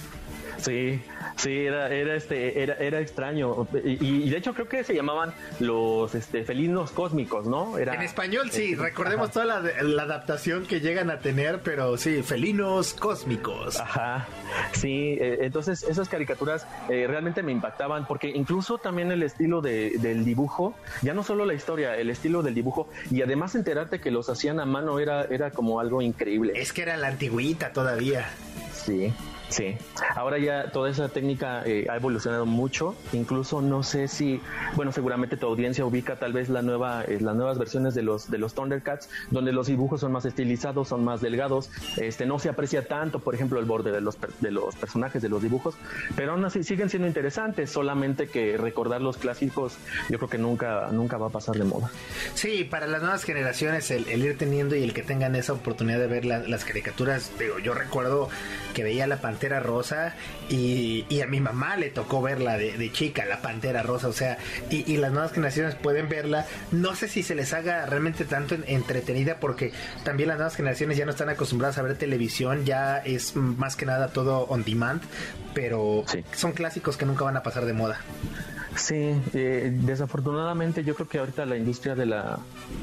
Sí, Sí, era, era este, era, era extraño. Y, de hecho creo que se llamaban los este, felinos cósmicos, ¿no? Era, en español sí, recordemos toda la, adaptación que llegan a tener, pero sí, felinos cósmicos. Ajá. Sí, eh, entonces esas caricaturas eh, realmente me impactaban porque incluso también el estilo de, del dibujo, ya no solo la historia, el estilo del dibujo y además enterarte que los hacían a mano era, era como algo increíble. Es que era la antigüita todavía. Sí. Sí, ahora ya toda esa técnica eh, ha evolucionado mucho. Incluso no sé si, bueno, seguramente tu audiencia ubica tal vez la nueva, eh, las nuevas versiones de los de los Thundercats, donde los dibujos son más estilizados, son más delgados. Este no se aprecia tanto, por ejemplo, el borde de los de los personajes de los dibujos, pero aún así siguen siendo interesantes. Solamente que recordar los clásicos, yo creo que nunca nunca va a pasar de moda. Sí, para las nuevas generaciones el, ir teniendo y el que tengan esa oportunidad de ver las caricaturas, digo, yo recuerdo que veía la pantalla Pantera Rosa y, a mi mamá le tocó verla de, chica, la Pantera Rosa, o sea, y, las nuevas generaciones pueden verla. No sé si se les haga realmente tanto entretenida porque también las nuevas generaciones ya no están acostumbradas a ver televisión, ya es más que nada todo on demand, pero son clásicos que nunca van a pasar de moda. Sí, eh, desafortunadamente yo creo que ahorita la industria de la,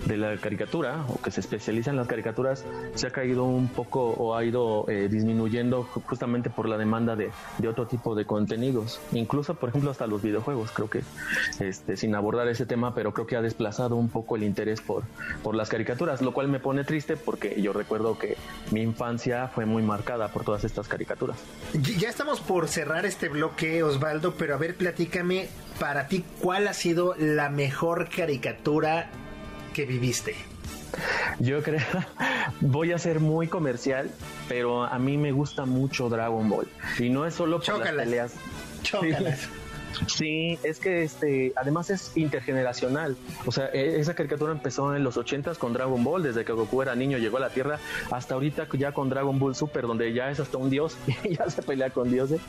de la caricatura o que se especializa en las caricaturas se ha caído un poco o ha ido eh, disminuyendo justamente por la demanda de, de, otro tipo de contenidos, incluso por ejemplo hasta los videojuegos, creo que este, sin abordar ese tema, pero creo que ha desplazado un poco el interés por, por las caricaturas, lo cual me pone triste porque yo recuerdo que mi infancia fue muy marcada por todas estas caricaturas. Ya estamos por cerrar este bloque, Osvaldo, pero a ver, platícame para ti, ¿cuál ha sido la mejor caricatura que viviste? Yo creo, voy a ser muy comercial, pero a mí me gusta mucho Dragon Ball. Y no es solo por las peleas. Sí, es que este, además es intergeneracional. O sea, e, esa caricatura empezó en los 80 con Dragon Ball, desde que Goku era niño, llegó a la Tierra, hasta ahorita ya con Dragon Ball Super, donde ya es hasta un dios y ya se pelea con dioses.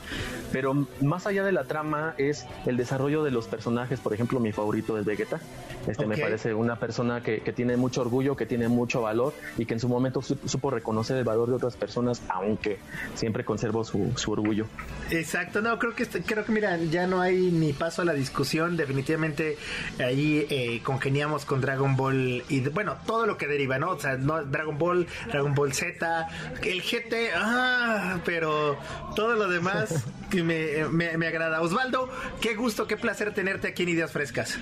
Pero más allá de la trama es el desarrollo de los personajes. Por ejemplo, mi favorito es Vegeta. Este me parece una persona que, que, tiene mucho orgullo, que tiene mucho valor y que en su momento supo reconocer el valor de otras personas, aunque siempre conservó su, su orgullo. Exacto, no, creo que creo que mira, ya no hay ni paso a la discusión. Definitivamente ahí eh, congeniamos con Dragon Ball y bueno, todo lo que deriva, ¿no? O sea, no, Dragon Ball, Dragon Ball Z, el GT, ah, pero todo lo demás que me, me, me agrada. Osvaldo, qué gusto, qué placer tenerte aquí en Ideas Frescas.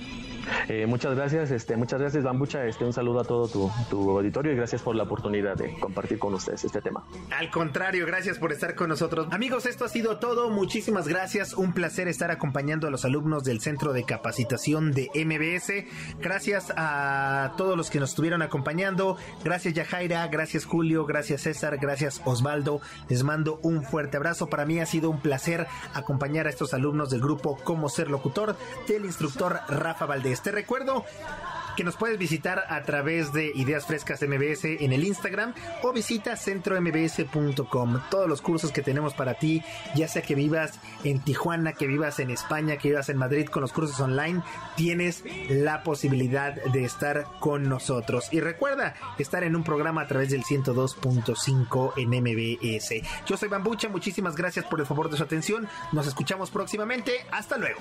Eh, muchas gracias, este, muchas gracias, Bambucha. Este, un saludo a todo tu, tu, auditorio y gracias por la oportunidad de compartir con ustedes este tema. Al contrario, gracias por estar con nosotros. Amigos, esto ha sido todo. Muchísimas gracias. Un placer estar acompañando a los alumnos del Centro de Capacitación de MBS. Gracias a todos los que nos estuvieron acompañando. Gracias, Yajaira. Gracias, Julio. Gracias, César. Gracias, Osvaldo. Les mando un fuerte abrazo. Para mí ha sido un placer acompañar a estos alumnos del grupo Cómo ser locutor del instructor Rafa Valdés. Te recuerdo que nos puedes visitar a través de Ideas Frescas MBS en el Instagram o visita centrombs.com. Todos los cursos que tenemos para ti, ya sea que vivas en Tijuana, que vivas en España, que vivas en Madrid con los cursos online, tienes la posibilidad de estar con nosotros. Y recuerda estar en un programa a través del 102.5 en MBS. Yo soy Bambucha, muchísimas gracias por el favor de su atención. Nos escuchamos próximamente. Hasta luego.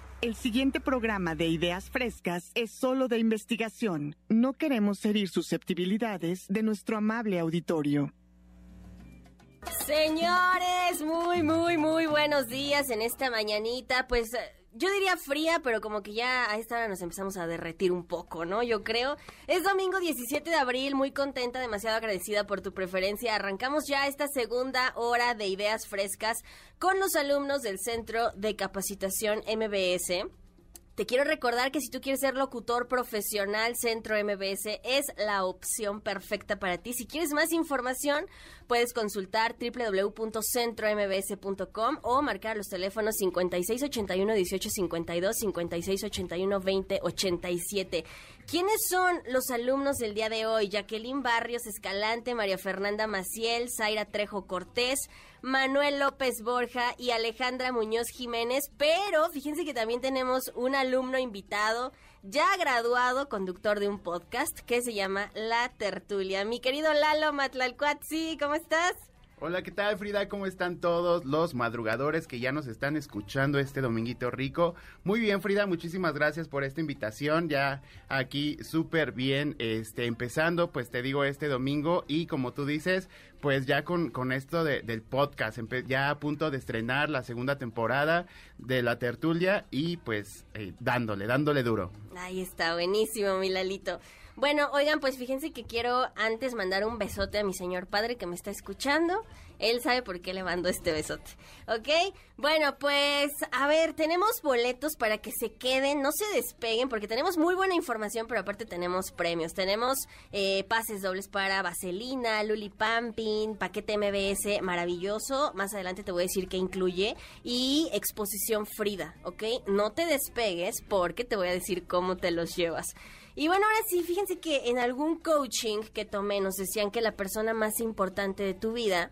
El siguiente programa de Ideas Frescas es solo de investigación. No queremos herir susceptibilidades de nuestro amable auditorio. Señores, muy, muy, muy buenos días en esta mañanita. Pues yo diría fría, pero como que ya a esta hora nos empezamos a derretir un poco, ¿no? Yo creo. Es domingo 17 de abril, muy contenta, demasiado agradecida por tu preferencia. Arrancamos ya esta segunda hora de ideas frescas con los alumnos del Centro de Capacitación MBS. Te quiero recordar que si tú quieres ser locutor profesional, Centro MBS es la opción perfecta para ti. Si quieres más información, puedes consultar www.centrombs.com o marcar los teléfonos 5681 1852, 5681 2087. ¿Quiénes son los alumnos del día de hoy? Jacqueline Barrios Escalante, María Fernanda Maciel, Zaira Trejo Cortés, Manuel López Borja y Alejandra Muñoz Jiménez, pero fíjense que también tenemos un alumno invitado, ya graduado, conductor de un podcast que se llama La Tertulia. Mi querido Lalo Matlalcuatzi, ¿cómo estás? Hola, ¿qué tal Frida? ¿Cómo están todos los madrugadores que ya nos están escuchando este dominguito rico? Muy bien Frida, muchísimas gracias por esta invitación. Ya aquí súper bien, este, empezando, pues te digo este domingo y como tú dices, pues ya con, con esto del podcast, ya a punto de estrenar la segunda temporada de la tertulia y pues eh, dándole, dándole duro. Ahí está, buenísimo, mi Lalito. Bueno, oigan, pues fíjense que quiero antes mandar un besote a mi señor padre que me está escuchando. Él sabe por qué le mando este besote. ¿Ok? Bueno, pues a ver, tenemos boletos para que se queden, no se despeguen, porque tenemos muy buena información, pero aparte tenemos premios. Tenemos eh, pases dobles para Vaselina, Luli Pamping, paquete MBS maravilloso. Más adelante te voy a decir qué incluye. Y exposición Frida, ¿ok? No te despegues porque te voy a decir cómo te los llevas. Y bueno, ahora sí, fíjense que en algún coaching que tomé nos decían que la persona más importante de tu vida,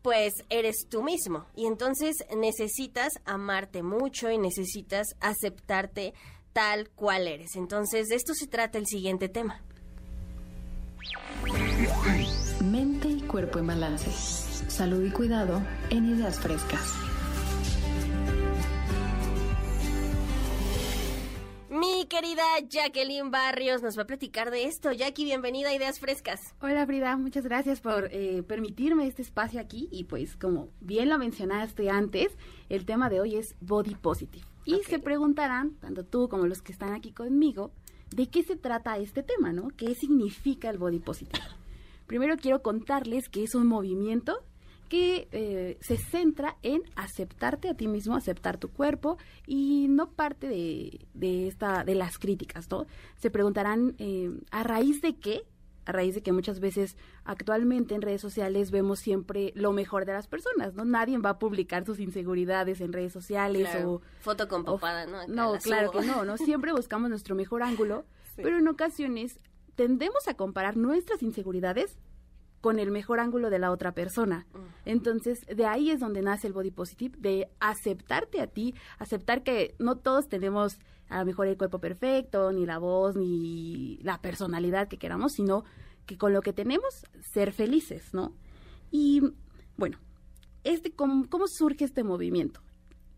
pues eres tú mismo. Y entonces necesitas amarte mucho y necesitas aceptarte tal cual eres. Entonces, de esto se trata el siguiente tema. Mente y cuerpo en balance. Salud y cuidado en ideas frescas. Mi querida Jacqueline Barrios nos va a platicar de esto. Jackie, bienvenida a Ideas Frescas. Hola Frida, muchas gracias por eh, permitirme este espacio aquí y pues como bien lo mencionaste antes, el tema de hoy es body positive. Y se preguntarán, tanto tú como los que están aquí conmigo, de qué se trata este tema, ¿no? ¿Qué significa el body positive? Primero quiero contarles que es un movimiento que eh, se centra en aceptarte a ti mismo, aceptar tu cuerpo y no parte de, esta de las críticas, ¿no? Se preguntarán eh, a raíz de qué, a raíz de que muchas veces actualmente en redes sociales vemos siempre lo mejor de las personas, ¿no? Nadie va a publicar sus inseguridades en redes sociales o foto con papada, ¿no? no, claro que no, no. Siempre buscamos nuestro mejor ángulo, pero en ocasiones tendemos a comparar nuestras inseguridades con el mejor ángulo de la otra persona. Entonces, de ahí es donde nace el body positive, de aceptarte a ti, aceptar que no todos tenemos a lo mejor el cuerpo perfecto, ni la voz, ni la personalidad que queramos, sino que con lo que tenemos, ser felices, ¿no? Y bueno, este, ¿cómo, cómo surge este movimiento?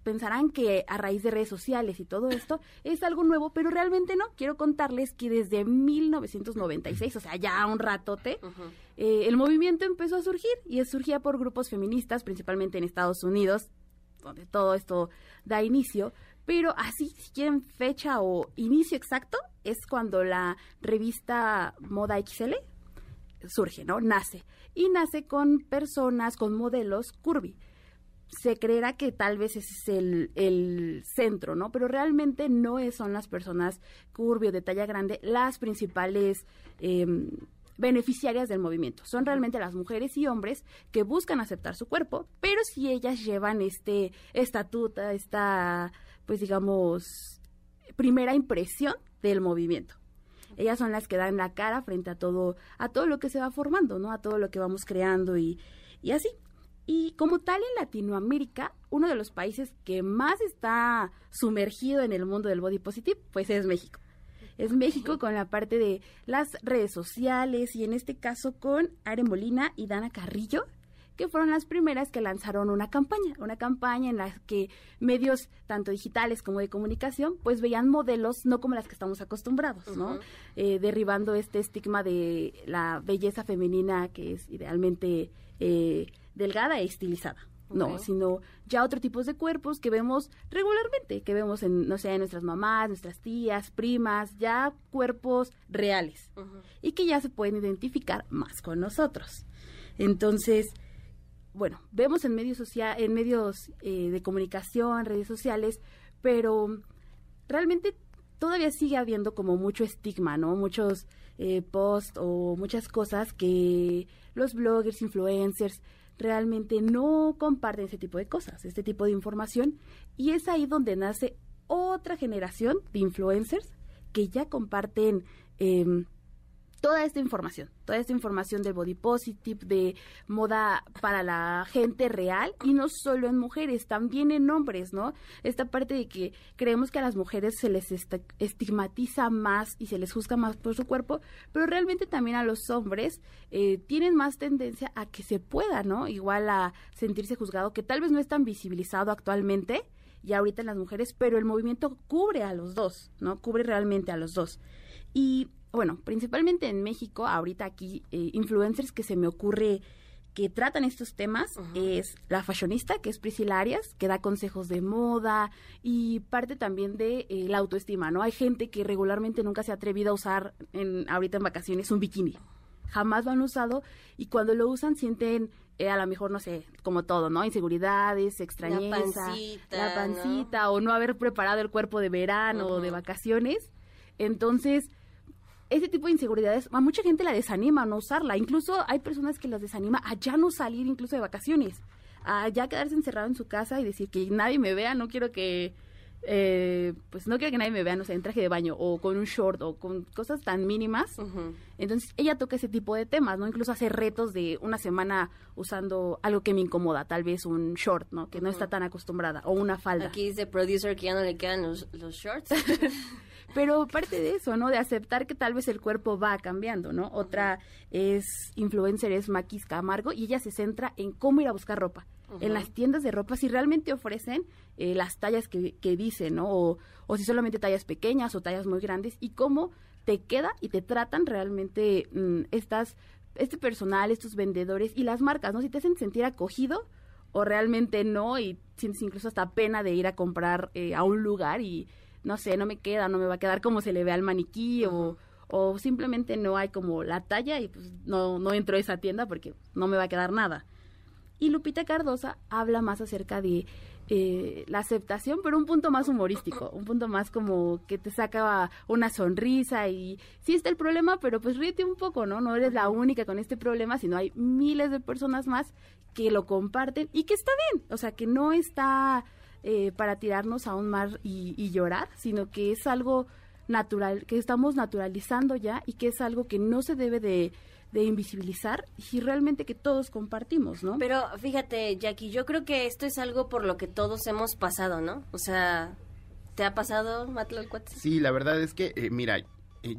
pensarán que a raíz de redes sociales y todo esto es algo nuevo, pero realmente no. Quiero contarles que desde 1996, o sea, ya un ratote, eh, el movimiento empezó a surgir y surgía por grupos feministas, principalmente en Estados Unidos, donde todo esto da inicio. Pero así, si quieren fecha o inicio exacto, es cuando la revista Moda XL surge, ¿no? Nace. Y nace con personas, con modelos curvy se creerá que tal vez ese es el, centro, ¿no? Pero realmente no son las personas curvio de talla grande las principales em, beneficiarias del movimiento. Son realmente las mujeres y hombres que buscan aceptar su cuerpo, pero si ellas llevan este estatuto, esta, pues digamos, primera impresión del movimiento. Ellas son las que dan la cara frente a todo, a todo lo que se va formando, ¿no? A todo lo que vamos creando y, y así. Y como tal en Latinoamérica, uno de los países que más está sumergido en el mundo del body positive, pues es México. Es México con la parte de las redes sociales y en este caso con Are Molina y Dana Carrillo, que fueron las primeras que lanzaron una campaña, una campaña en la que medios tanto digitales como de comunicación pues veían modelos no como las que estamos acostumbrados, ¿no? Eh, derribando este estigma de la belleza femenina que es idealmente eh, delgada e estilizada. No, sino ya otro tipos de cuerpos que vemos regularmente, que vemos en, no sé, en nuestras mamás, nuestras tías, primas, ya cuerpos reales y que ya se pueden identificar más con nosotros. Entonces, bueno, vemos en medios social, en medios eh, de comunicación, redes sociales, pero realmente todavía sigue habiendo como mucho estigma, ¿no? Muchos eh, posts o muchas cosas que los bloggers, influencers realmente no comparten ese tipo de cosas, este tipo de información, y es ahí donde nace otra generación de influencers que ya comparten eh, toda esta información, toda esta información de body positive, de moda para la gente real y no solo en mujeres, también en hombres, ¿no? Esta parte de que creemos que a las mujeres se les estigmatiza más y se les juzga más por su cuerpo, pero realmente también a los hombres eh, tienen más tendencia a que se pueda, ¿no? Igual a sentirse juzgado, que tal vez no es tan visibilizado actualmente y ahorita en las mujeres, pero el movimiento cubre a los dos, ¿no? Cubre realmente a los dos. Y bueno, principalmente en México, ahorita aquí, eh, influencers que se me ocurre que tratan estos temas es la fashionista, que es Priscila Arias, que da consejos de moda y parte también de eh, la autoestima, ¿no? Hay gente que regularmente nunca se ha atrevido a usar en, ahorita en vacaciones un bikini. Jamás lo han usado y cuando lo usan sienten eh, a lo mejor, no sé, como todo, ¿no? Inseguridades, extrañeza, la pancita, la pancita o no haber preparado el cuerpo de verano o de vacaciones. Entonces, ese tipo de inseguridades a mucha gente la desanima a no usarla. Incluso hay personas que las desanima a ya no salir incluso de vacaciones, a ya quedarse encerrado en su casa y decir que nadie me vea, no quiero que... Eh, pues no quiero que nadie me vea, no sé, en traje de baño o con un short o con cosas tan mínimas. Entonces ella toca ese tipo de temas, ¿no? Incluso hace retos de una semana usando algo que me incomoda, tal vez un short, ¿no? Que no está tan acostumbrada o una falda. Aquí dice producer que ya no le quedan los, los shorts. Pero parte de eso, ¿no? De aceptar que tal vez el cuerpo va cambiando, ¿no? Otra es influencer, es Maquis Camargo, y ella se centra en cómo ir a buscar ropa. En las tiendas de ropa, si realmente ofrecen eh, las tallas que, que dicen, ¿no? O, o si solamente tallas pequeñas o tallas muy grandes, y cómo te queda y te tratan realmente mm, estas, este personal, estos vendedores y las marcas, ¿no? Si te hacen sentir acogido o realmente no, y sientes incluso hasta pena de ir a comprar eh, a un lugar y no sé, no me queda, no me va a quedar como se le ve al maniquí o, o simplemente no hay como la talla y pues no, no entro a esa tienda porque no me va a quedar nada. Y Lupita Cardosa habla más acerca de eh, la aceptación, pero un punto más humorístico, un punto más como que te saca una sonrisa y sí está el problema, pero pues ríete un poco, ¿no? No eres la única con este problema, sino hay miles de personas más que lo comparten y que está bien, o sea, que no está eh, para tirarnos a un mar y, llorar, sino que es algo natural, que estamos naturalizando ya y que es algo que no se debe de, invisibilizar y realmente que todos compartimos, ¿no? Pero fíjate, Jackie, yo creo que esto es algo por lo que todos hemos pasado, ¿no? O sea, ¿te ha pasado, el Sí, la verdad es que, eh, mira,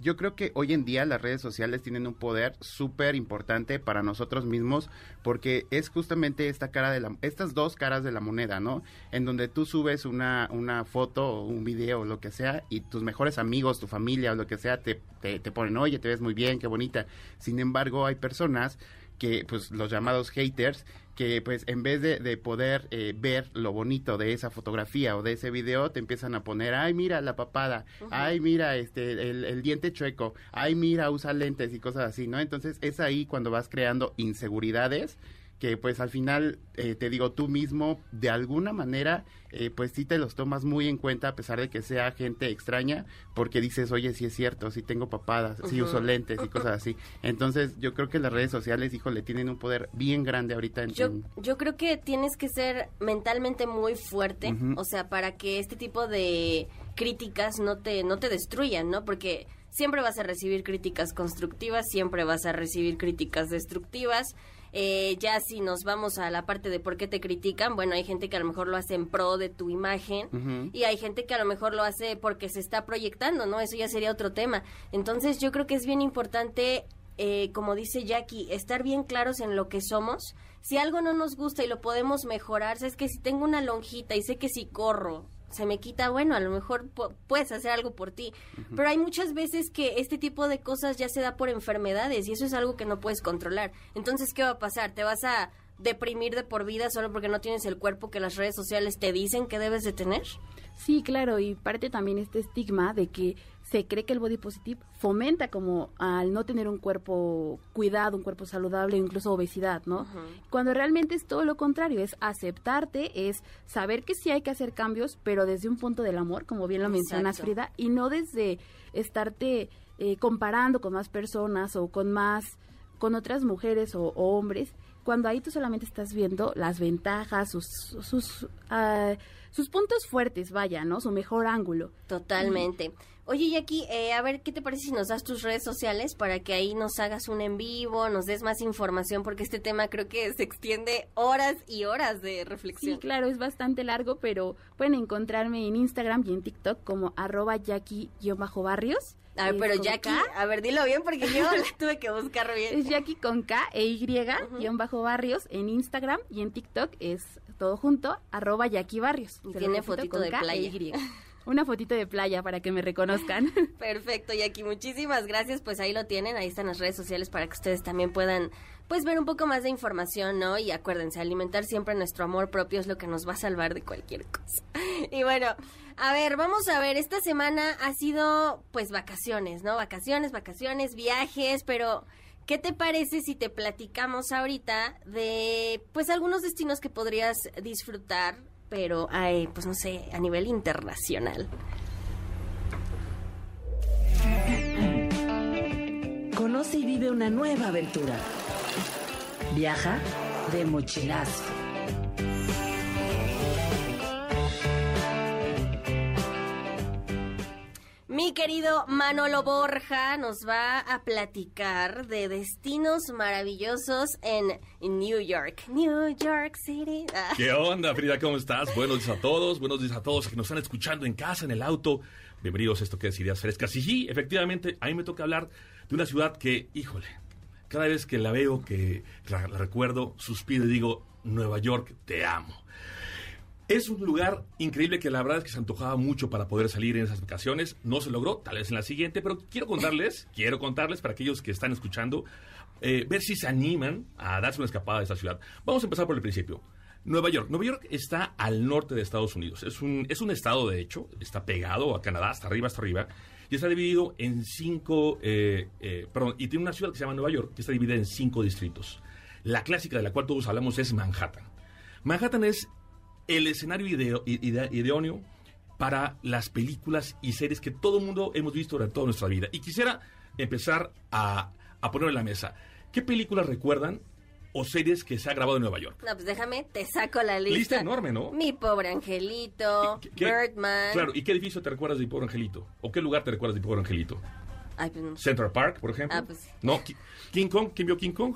yo creo que hoy en día las redes sociales tienen un poder súper importante para nosotros mismos porque es justamente esta cara de la, estas dos caras de la moneda, ¿no? En donde tú subes una, una foto o un video o lo que sea y tus mejores amigos, tu familia o lo que sea te, te, te ponen, oye, te ves muy bien, qué bonita. Sin embargo, hay personas que, pues, los llamados haters, que pues en vez de, de poder eh, ver lo bonito de esa fotografía o de ese video, te empiezan a poner, ay, mira la papada, ay, mira este el, el diente chueco, ay, mira, usa lentes y cosas así, ¿no? Entonces es ahí cuando vas creando inseguridades que pues al final eh, te digo tú mismo de alguna manera eh, pues sí te los tomas muy en cuenta a pesar de que sea gente extraña porque dices oye sí es cierto sí tengo papadas sí uso Ujú. lentes y cosas así entonces yo creo que las redes sociales híjole tienen un poder bien grande ahorita en, Yo, en- yo creo que tienes que ser mentalmente muy fuerte, o sea, para que este tipo de críticas no te, no te destruyan, ¿no? Porque siempre vas a recibir críticas constructivas, siempre vas a recibir críticas destructivas. Eh, ya si nos vamos a la parte de por qué te critican, bueno, hay gente que a lo mejor lo hace en pro de tu imagen y hay gente que a lo mejor lo hace porque se está proyectando, ¿no? Eso ya sería otro tema. Entonces yo creo que es bien importante, eh, como dice Jackie, estar bien claros en lo que somos. Si algo no nos gusta y lo podemos mejorar, es que si tengo una lonjita y sé que si corro se me quita, bueno, a lo mejor pu- puedes hacer algo por ti. Pero hay muchas veces que este tipo de cosas ya se da por enfermedades y eso es algo que no puedes controlar. Entonces, ¿qué va a pasar? ¿Te vas a deprimir de por vida solo porque no tienes el cuerpo que las redes sociales te dicen que debes de tener? Sí, claro, y parte también este estigma de que se cree que el body positive fomenta como al no tener un cuerpo cuidado, un cuerpo saludable, incluso obesidad, ¿no? Cuando realmente es todo lo contrario, es aceptarte, es saber que sí hay que hacer cambios, pero desde un punto del amor, como bien lo mencionas. Frida, y no desde estarte eh, comparando con más personas o con más, con otras mujeres o, o hombres, cuando ahí tú solamente estás viendo las ventajas, sus, sus, ah, sus puntos fuertes, vaya, ¿no? Su mejor ángulo. Totalmente. Oye, Jackie, eh, a ver, ¿qué te parece si nos das tus redes sociales para que ahí nos hagas un en vivo, nos des más información? Porque este tema creo que se extiende horas y horas de reflexión. Sí, claro, es bastante largo, pero pueden encontrarme en Instagram y en TikTok como arroba Jackie-barrios. A ver, pero Jackie, K. a ver, dilo bien porque yo la tuve que buscar bien. Es Jackie con K e Y, guion bajo barrios en Instagram y en TikTok es todo junto, arroba Jackie Barrios. Y tiene fotito de K e playa. Y. Una fotito de playa para que me reconozcan. Perfecto, Jackie, muchísimas gracias. Pues ahí lo tienen, ahí están las redes sociales para que ustedes también puedan pues ver un poco más de información, ¿no? Y acuérdense, alimentar siempre nuestro amor propio es lo que nos va a salvar de cualquier cosa. Y bueno, a ver, vamos a ver, esta semana ha sido pues vacaciones, ¿no? Vacaciones, vacaciones, viajes, pero ¿qué te parece si te platicamos ahorita de pues algunos destinos que podrías disfrutar, pero ay, pues no sé, a nivel internacional? Conoce y vive una nueva aventura. Viaja de mochilazo. Mi querido Manolo Borja nos va a platicar de destinos maravillosos en New York. New York City. Ah. ¿Qué onda, Frida? ¿Cómo estás? Buenos días a todos. Buenos días a todos que nos están escuchando en casa, en el auto. Bienvenidos a esto que es Ideas Frescas. Y sí, efectivamente, a mí me toca hablar de una ciudad que, híjole, cada vez que la veo, que la, la recuerdo, suspiro y digo, Nueva York, te amo. Es un lugar increíble que la verdad es que se antojaba mucho para poder salir en esas vacaciones. No se logró, tal vez en la siguiente, pero quiero contarles, quiero contarles para aquellos que están escuchando, eh, ver si se animan a darse una escapada de esta ciudad. Vamos a empezar por el principio. Nueva York. Nueva York está al norte de Estados Unidos. Es un, es un estado, de hecho, está pegado a Canadá, hasta arriba, hasta arriba, y está dividido en cinco, eh, eh, perdón, y tiene una ciudad que se llama Nueva York, que está dividida en cinco distritos. La clásica de la cual todos hablamos es Manhattan. Manhattan es el escenario ideo- ide- idóneo para las películas y series que todo el mundo hemos visto durante toda nuestra vida. Y quisiera empezar a, a poner en la mesa. ¿Qué películas recuerdan o series que se ha grabado en Nueva York? No, pues déjame, te saco la lista. Lista enorme, ¿no? Mi pobre angelito, ¿Qué- Birdman. Claro, ¿y qué edificio te recuerdas de Mi Pobre Angelito? ¿O qué lugar te recuerdas de Mi Pobre Angelito? Ay, pues no. Central Park, por ejemplo. Ah, pues. No, Ki- King Kong, ¿quién vio King Kong?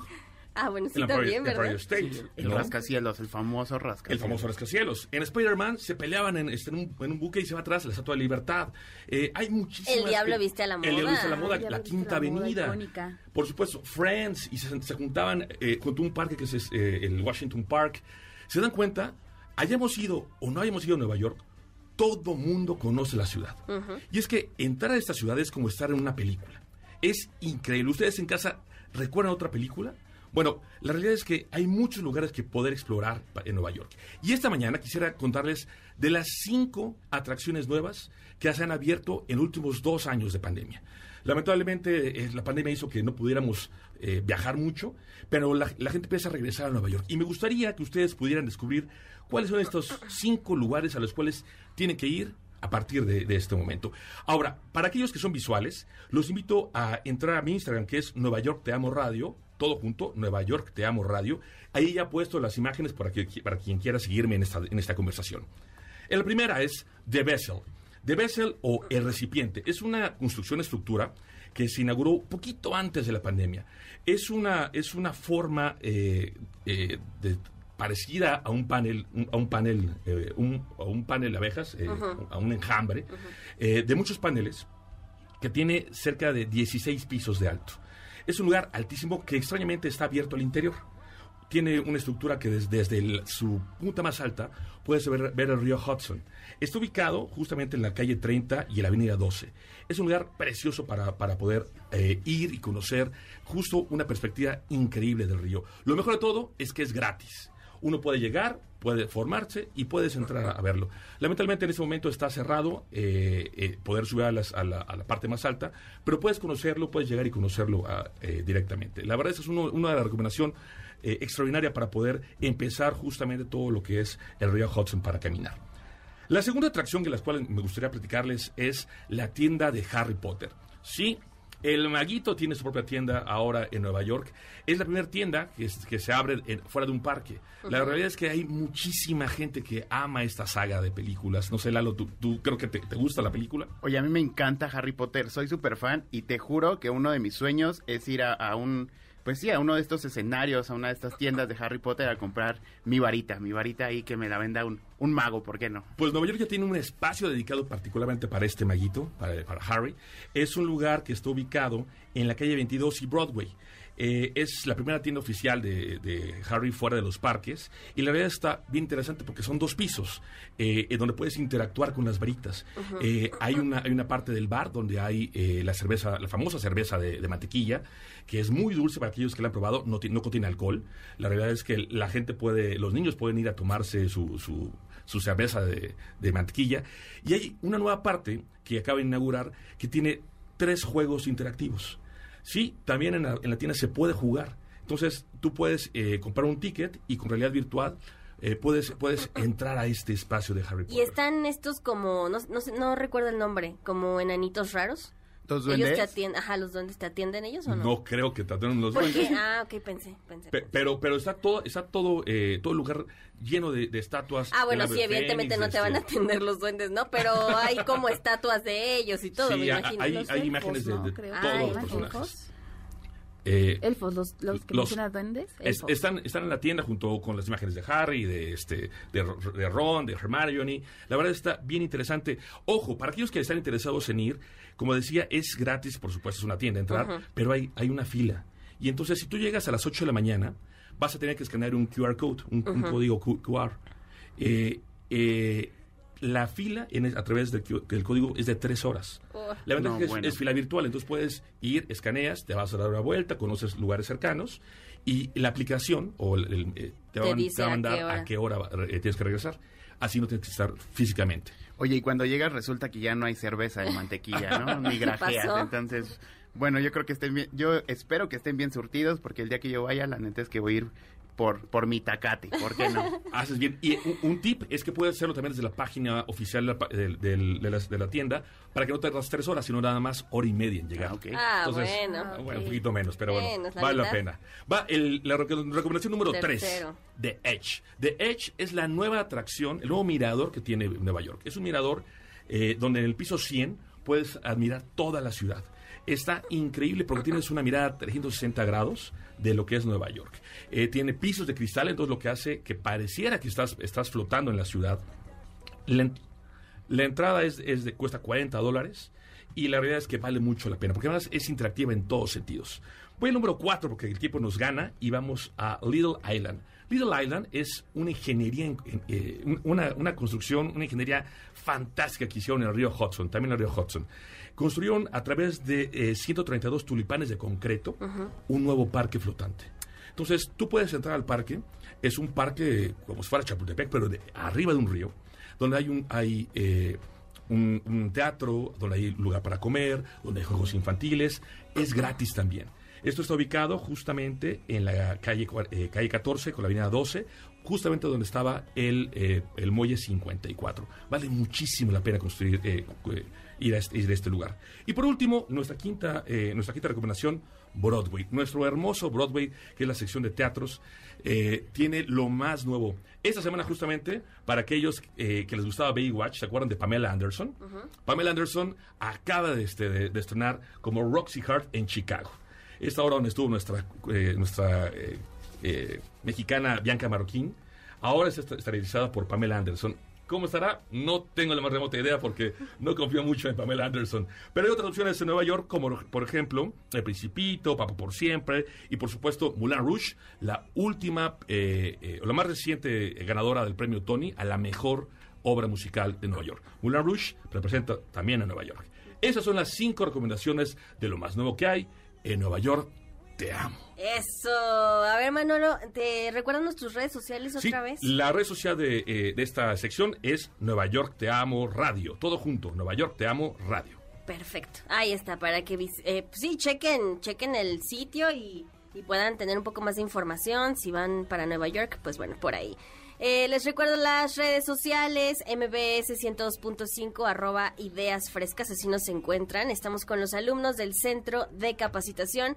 Ah, bueno, sí, en la también, Empire- ¿verdad? State. El ¿no? rascacielos, el famoso El rascacielos. famoso rascacielos. En Spider-Man se peleaban en, este, en un, en un buque y se va atrás la Estatua de Libertad. Eh, hay muchísimas... El Diablo Viste a la El Diablo Moda. Viste a la Moda, El Diablo la Quinta la Moda, Avenida. icónica. Por supuesto, Friends. Y se, se juntaban eh, junto a un parque que es eh, el Washington Park. ¿Se dan cuenta? Hayamos ido o no hayamos ido a Nueva York, todo mundo conoce la ciudad. Y es que entrar a esta ciudad es como estar en una película. Es increíble. ¿Ustedes en casa recuerdan otra película? Bueno, la realidad es que hay muchos lugares que poder explorar en Nueva York. Y esta mañana quisiera contarles de las cinco atracciones nuevas que se han abierto en los últimos dos años de pandemia. Lamentablemente, eh, la pandemia hizo que no pudiéramos eh, viajar mucho, pero la, la gente empieza a regresar a Nueva York. Y me gustaría que ustedes pudieran descubrir cuáles son estos cinco lugares a los cuales tienen que ir a partir de, de este momento. Ahora, para aquellos que son visuales, los invito a entrar a mi Instagram, que es Nueva York Te Amo Radio, todo junto, Nueva York Te Amo Radio. Ahí ya he puesto las imágenes para, que, para quien quiera seguirme en esta, en esta conversación. La primera es The Vessel. The Vessel o el recipiente es una construcción estructura que se inauguró poquito antes de la pandemia. Es una, es una forma eh, eh, de- parecida a un panel, un- a un panel, eh, un, a un panel de abejas, a un enjambre, de muchos paneles que tiene cerca de 16 pisos de alto. Es un lugar altísimo que extrañamente está abierto al interior. Tiene una estructura que des- desde, su punta más alta puedes ver, ver el río Hudson. Está ubicado justamente en la calle 30 y en la avenida 12. Es un lugar precioso para, para poder eh, ir y conocer justo una perspectiva increíble del río. Lo mejor de todo es que es gratis. Uno puede llegar, puede formarse y puedes entrar a, a verlo. Lamentablemente en este momento está cerrado eh, eh, poder subir a, las- a la, la parte más alta, pero puedes conocerlo, puedes llegar y conocerlo ah, eh, directamente. La verdad, esa es una de las recomendaciones eh, extraordinaria para poder empezar justamente todo lo que es el río Hudson para caminar. La segunda atracción de las cuales me gustaría platicarles es la tienda de Harry Potter. Sí, el maguito tiene su propia tienda ahora en Nueva York. Es la primera tienda que, es- que se abre en- fuera de un parque. La realidad es que hay muchísima gente que ama esta saga de películas. No sé, Lalo, ¿tú, tú creo que te, te gusta la película? Oye, a mí me encanta Harry Potter, soy súper fan y te juro que uno de mis sueños es ir a, a un, pues sí, a uno de estos escenarios, a una de estas tiendas de Harry Potter a comprar mi varita, mi varita ahí que me la venda un, un mago, ¿por qué no? Pues Nueva York ya tiene un espacio dedicado particularmente para este maguito, para, para Harry. Es un lugar que está ubicado en la calle 22 y Broadway. Eh, es la primera tienda oficial de, de Harry fuera de los parques y la verdad está bien interesante porque son dos pisos eh, en donde puedes interactuar con las varitas. Eh, hay, una, hay una parte del bar donde hay la cerveza, la famosa cerveza de, de mantequilla, que es muy dulce para aquellos que la han probado, no, no contiene alcohol. La realidad es que la gente puede, los niños pueden ir a tomarse su, su, su cerveza de, de mantequilla. Y hay una nueva parte que acaba de inaugurar que tiene tres juegos interactivos. Sí, también en la, en la tienda se puede jugar. Entonces, tú puedes eh, comprar un ticket y con realidad virtual eh, puedes, puedes entrar a este espacio de Harry Potter. Y están estos como, no, no, no recuerdo el nombre, como enanitos raros. ¿Los Ellos duendes? te atienden, ajá, los duendes te atienden ellos o no? No creo que traten los Porque, duendes. ah, ok, pensé, pensé. Pe- Pero, pero está todo, está todo, eh, todo el lugar lleno de, de estatuas. Ah, bueno, sí, evidentemente fénix, no te van a este, atender los duendes, ¿no? Pero hay como estatuas de ellos y todo, Sí, me hay- imagino. hay- Los hay elfos, imágenes de- ¿no? de Creo. todos Ah, los personajes. Eh, Elfos, los, los que los- duendes. Es- están, están en la tienda junto con las imágenes de Harry, de este, de Ron, de Hermione. La verdad está bien interesante. Ojo, para aquellos que están interesados en ir, como decía, es gratis, por supuesto, es una tienda entrar, pero hay, hay una fila. Y entonces, si tú llegas a las 8 de la mañana, vas a tener que escanear un QR code, un, código QR. Eh, eh, la fila en el- a través del, Q- del código es de tres horas. Oh. La ventaja No, es que es, bueno. es fila virtual, entonces puedes ir, escaneas, te vas a dar una vuelta, conoces lugares cercanos y la aplicación o el- el, eh, te, Te va, a- te va a a mandar qué hora. a qué hora va- eh, tienes que regresar. Así no tienes que estar físicamente. Oye, y cuando llegas resulta que ya no hay cerveza de mantequilla, ¿no? Ni ¿Qué grajeas, entonces... Bueno, yo creo que estén bien, yo espero que estén bien surtidos porque el día que yo vaya, la neta es que voy a ir por, por mi tacate, ¿por qué no? Haces bien. Y un, un tip es que puedes hacerlo también desde la página oficial de la, pa- del- del- de, la, de la tienda para que no te tardes tres horas, sino nada más hora y media en llegar. Ah, bueno. ah, Ok. bueno, un poquito menos, pero bueno, Bueno, la vale la pena. Va el- la reco- recomendación número tres. The Edge. The Edge es la nueva atracción, el nuevo mirador que tiene Nueva York. Es un mirador eh, donde en el piso 100 puedes admirar toda la ciudad. Está increíble porque tienes una mirada 360 grados de lo que es Nueva York. Eh, tiene pisos de cristal, entonces lo que hace que pareciera que estás, estás flotando en la ciudad. La, en- la entrada es, es de, cuesta 40 dólares y la realidad es que vale mucho la pena porque además es interactiva en todos sentidos. Voy al número 4 porque el tiempo nos gana y vamos a Little Island. Little Island es una ingeniería, en- en- eh, un- una, una construcción, una ingeniería fantástica que hicieron en el río Hudson, también en el río Hudson. Construyeron a través de eh, 132 tulipanes de concreto un nuevo parque flotante. Entonces, tú puedes entrar al parque, es un parque como si fuera Chapultepec, pero de arriba de un río, donde hay un, hay, eh, un, un teatro, donde hay lugar para comer, donde hay juegos infantiles, es gratis también. Esto está ubicado justamente en la calle, eh, calle 14 con la avenida 12, justamente donde estaba el, eh, el muelle 54. Vale muchísimo la pena construir, eh, eh, ir, a este, ir a este lugar. Y por último, nuestra quinta, eh, nuestra quinta recomendación, Broadway. Nuestro hermoso Broadway, que es la sección de teatros, eh, tiene lo más nuevo. Esta semana justamente, para aquellos eh, que les gustaba Baywatch, ¿se acuerdan de Pamela Anderson? Pamela Anderson acaba de, este, de- de estrenar como Roxy Hart en Chicago. Esta hora donde estuvo nuestra, nuestra mexicana Bianca Marroquín, ahora está esterilizada por Pamela Anderson. ¿Cómo estará? No tengo la más remota idea porque no confío mucho en Pamela Anderson. Pero hay otras opciones en Nueva York, como por ejemplo El Principito, Papa por Siempre y por supuesto Moulin Rouge, la última eh, eh, la más reciente ganadora del premio Tony a la mejor obra musical de Nueva York. Moulin Rouge representa también a Nueva York. Esas son las cinco recomendaciones de lo más nuevo que hay en Nueva York. Te amo. Eso. A ver, Manolo, ¿te recuerdan tus redes sociales Sí, otra vez? la red social de, eh, de esta sección es Nueva York Te Amo Radio. Todo junto, Nueva York Te Amo Radio. Perfecto. Ahí está, para que eh, pues sí, chequen, chequen el sitio y, y puedan tener un poco más de información. Si van para Nueva York, pues bueno, por ahí. Eh, les recuerdo las redes sociales, mbs 102.5, arroba ideas frescas, así nos encuentran. Estamos con los alumnos del Centro de Capacitación.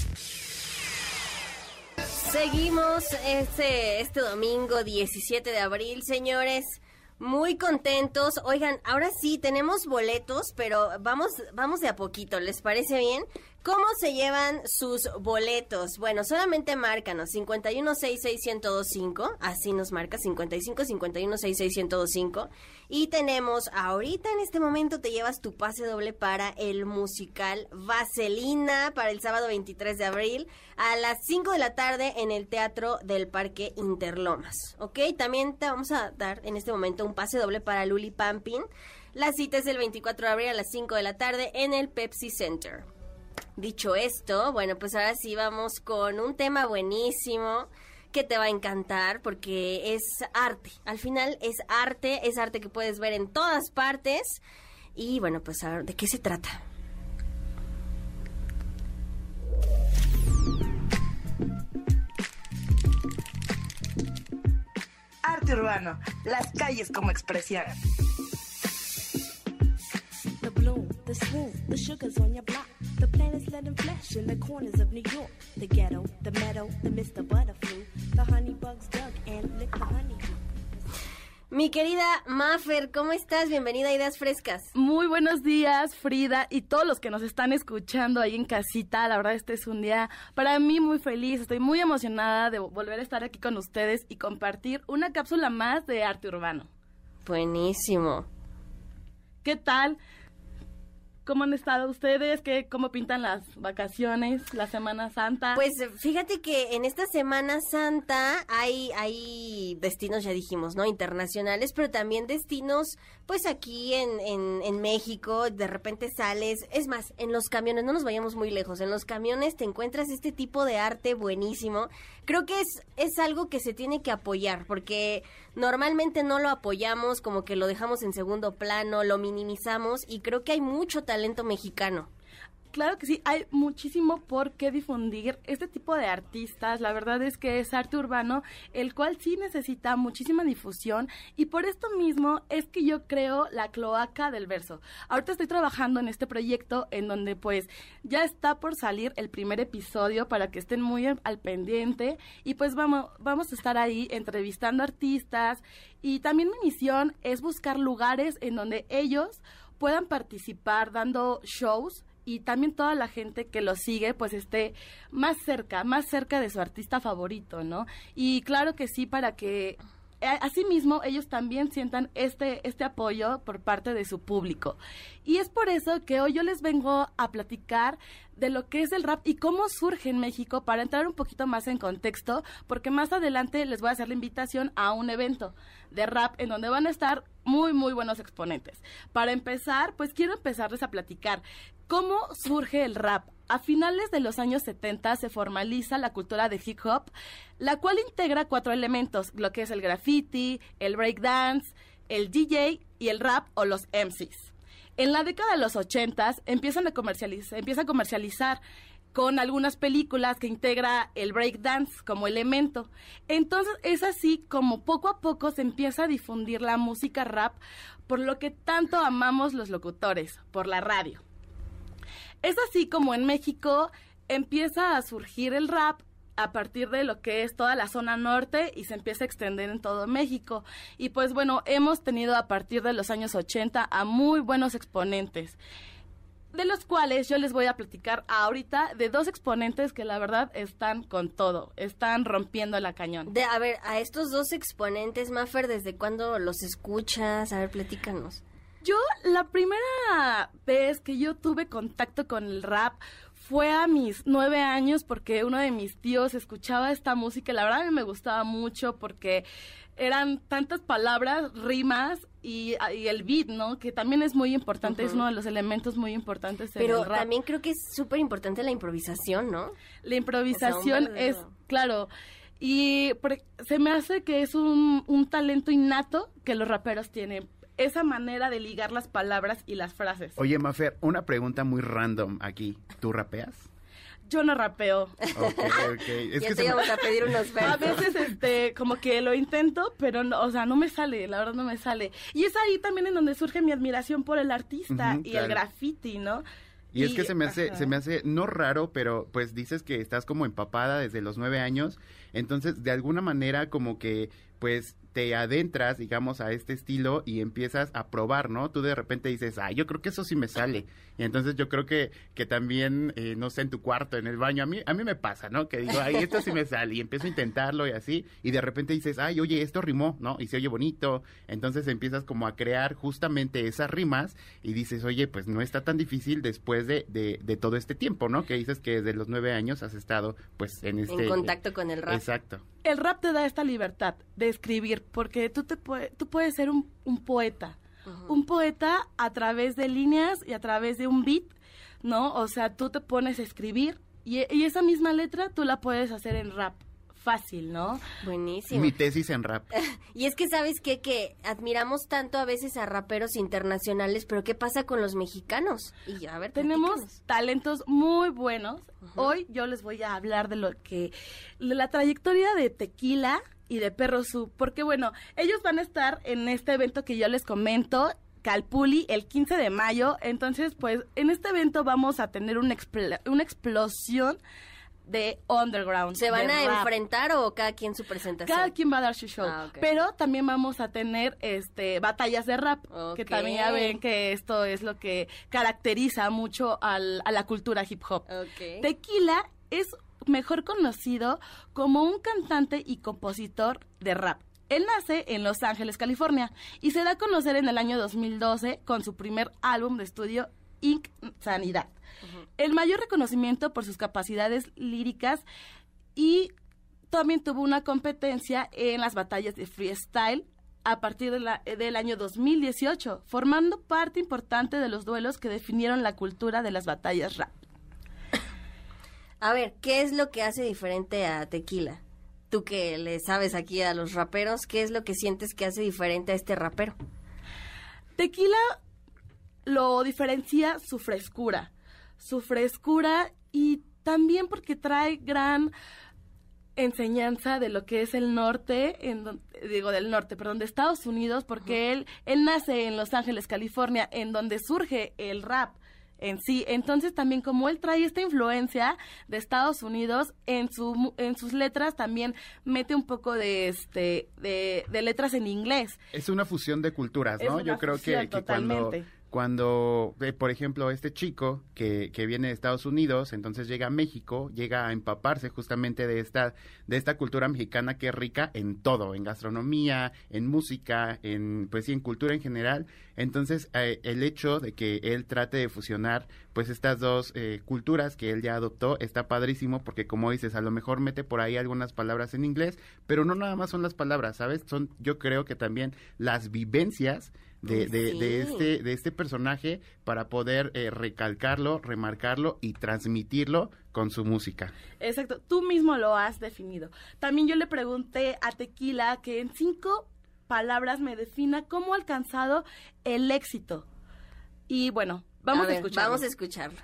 Seguimos este, este domingo 17 de abril, señores. Muy contentos. Oigan, ahora sí tenemos boletos, pero vamos, vamos de a poquito. ¿Les parece bien? ¿Cómo se llevan sus boletos? Bueno, solamente márcanos 5166125, así nos marca 55 5166125 y tenemos ahorita en este momento te llevas tu pase doble para el musical Vaselina para el sábado 23 de abril a las 5 de la tarde en el Teatro del Parque Interlomas, ¿ok? También te vamos a dar en este momento un pase doble para Luli Pampin. La cita es el 24 de abril a las 5 de la tarde en el Pepsi Center. Dicho esto, bueno, pues ahora sí vamos con un tema buenísimo que te va a encantar porque es arte. Al final es arte, es arte que puedes ver en todas partes. Y bueno, pues a ver, ¿de qué se trata? Arte urbano, las calles como expresión. The bloom, the swoon, the sugars on your block. The planets let them flash in the corners of New York. The ghetto, the meadow, the Mr. Butterfly. The honeybugs dug and licked the honeydew. Mi querida Maffer, ¿cómo estás? Bienvenida a Ideas Frescas. Muy buenos días, Frida, y todos los que nos están escuchando ahí en casita. La verdad, este es un día para mí muy feliz. Estoy muy emocionada de volver a estar aquí con ustedes y compartir una cápsula más de arte urbano. Buenísimo. ¿Qué tal? ¿Cómo han estado ustedes? ¿Qué, ¿Cómo pintan las vacaciones, la Semana Santa? Pues fíjate que en esta Semana Santa hay, hay destinos, ya dijimos, ¿no? Internacionales, pero también destinos, pues aquí en, en, en México, de repente sales, es más, en los camiones, no nos vayamos muy lejos, en los camiones te encuentras este tipo de arte buenísimo. Creo que es, es algo que se tiene que apoyar, porque normalmente no lo apoyamos, como que lo dejamos en segundo plano, lo minimizamos, y creo que hay mucho talento mexicano. Claro que sí, hay muchísimo por qué difundir este tipo de artistas. La verdad es que es arte urbano, el cual sí necesita muchísima difusión y por esto mismo es que yo creo la cloaca del verso. Ahorita estoy trabajando en este proyecto en donde pues ya está por salir el primer episodio para que estén muy al, pendiente y pues vamos, vamos a estar ahí entrevistando artistas y también mi misión es buscar lugares en donde ellos puedan participar dando shows y también toda la gente que lo sigue pues esté más cerca, más cerca de su artista favorito, ¿no? Y claro que sí, para que a- asimismo ellos también sientan este, este apoyo por parte de su público. Y es por eso que hoy yo les vengo a platicar de lo que es el rap y cómo surge en México para entrar un poquito más en contexto, porque más adelante les voy a hacer la invitación a un evento de rap en donde van a estar muy, muy buenos exponentes. Para empezar, pues quiero empezarles a platicar cómo surge el rap. A finales de los años 70 se formaliza la cultura de hip hop, la cual integra cuatro elementos, lo que es el graffiti, el breakdance, el DJ y el rap o los MCs. En la década de los 80 empiezan a comercializar, empieza a comercializar con algunas películas que integra el breakdance como elemento. Entonces es así como poco a poco se empieza a difundir la música rap, por lo que tanto amamos los locutores, por la radio. Es así como en México empieza a surgir el rap a partir de lo que es toda la zona norte y se empieza a extender en todo México. Y pues bueno, hemos tenido a partir de los años 80 a muy buenos exponentes, de los cuales yo les voy a platicar ahorita de dos exponentes que la verdad están con todo, están rompiendo la cañón. De, a ver, a estos dos exponentes, Maffer, ¿desde cuándo los escuchas? A ver, platícanos. Yo la primera vez que yo tuve contacto con el rap fue a mis nueve años porque uno de mis tíos escuchaba esta música y la verdad a mí me gustaba mucho porque eran tantas palabras, rimas y, y el beat, ¿no? Que también es muy importante, es uno de los elementos muy importantes en Pero el rap. también creo que es súper importante la improvisación, ¿no? La improvisación es, claro, y por- se me hace que es un, un talento innato que los raperos tienen. Esa manera de ligar las palabras y las frases. Oye, Mafer, una pregunta muy random aquí. ¿Tú rapeas? Yo no rapeo. Ok, ok. Es Ya que te me- íbamos a pedir unos A versos. veces, este, como que lo intento, pero, no, o sea, no me sale, la verdad no me sale. Y es ahí también en donde surge mi admiración por el artista y claro. el graffiti, ¿no? Y es que se me hace, ajá. se me hace no raro, pero pues dices que estás como empapada desde los nueve años, entonces de alguna manera como que pues te adentras, digamos, a este estilo y empiezas a probar, ¿no? Tú de repente dices, ah, yo creo que eso sí me sale. Y entonces yo creo que, que también, eh, no sé, en tu cuarto, en el baño, a mí, a mí me pasa, ¿no? Que digo, ay, esto sí me sale. Y empiezo a intentarlo y así. Y de repente dices, ay, oye, esto rimó, ¿no? Y se oye bonito. Entonces empiezas como a crear justamente esas rimas y dices, oye, pues no está tan difícil después de, de, de todo este tiempo, ¿no? Que dices que desde los nueve años has estado, pues, en este... En contacto con el rap. Exacto. El rap te da esta libertad de escribir, porque tú, te tú puedes ser un, un poeta. Un poeta a través de líneas y a través de un beat, ¿no? O sea, tú te pones a escribir y, y esa misma letra tú la puedes hacer en rap. Fácil, ¿no? Buenísimo. Mi tesis en rap. Y es que sabes qué? que admiramos tanto a veces a raperos internacionales, pero ¿qué pasa con los mexicanos? Y a ver, Tenemos platícanos. talentos muy buenos. Hoy yo les voy a hablar de lo que de la trayectoria de Tequila y de Perro Su, porque bueno, ellos van a estar en este evento que yo les comento. Calpuli el 15 de mayo, entonces pues en este evento vamos a tener una, expl- una explosión de underground. ¿Se van a rap. enfrentar o cada quien su presentación? Cada quien va a dar su show. Ah. Pero también vamos a tener este batallas de rap, que también ya ven que esto es lo que caracteriza mucho al- a la cultura hip hop. Tequila es mejor conocido como un cantante y compositor de rap. Él nace en Los Ángeles, California, y se da a conocer en el año 2012 con su primer álbum de estudio, Inc. Sanidad. El mayor reconocimiento por sus capacidades líricas y también tuvo una competencia en las batallas de freestyle a partir de la- del año 2018, formando parte importante de los duelos que definieron la cultura de las batallas rap. A ver, ¿qué es lo que hace diferente a Tequila? Tú que le sabes aquí a los raperos, ¿qué es lo que sientes que hace diferente a este rapero? Tequila lo diferencia su frescura, su frescura y también porque trae gran enseñanza de lo que es el norte, en digo del norte, perdón, de Estados Unidos, porque él, él nace en Los Ángeles, California, en donde surge el rap en sí. Entonces también como él trae esta influencia de Estados Unidos en su en sus letras también mete un poco de este de, de letras en inglés. Es una fusión de culturas, ¿no? Yo creo que, que cuando. Cuando eh, por ejemplo, este chico que, que viene de Estados Unidos, entonces llega a México, llega a empaparse justamente de esta, de esta cultura mexicana que es rica en todo, en gastronomía, en música, en, pues sí, en cultura en general. Entonces, eh, el hecho de que él trate de fusionar, pues estas dos eh, culturas que él ya adoptó, está padrísimo porque como dices, a lo mejor mete por ahí algunas palabras en inglés, pero no nada más son las palabras, ¿sabes? Son, yo creo que también las vivencias de, de, de este, de este personaje para poder eh, recalcarlo, remarcarlo y transmitirlo con su música. Exacto, tú mismo lo has definido. También yo le pregunté a Tequila que en cinco palabras me defina cómo ha alcanzado el éxito. Y bueno, vamos a, ver, escucharlo. Vamos a escucharlo.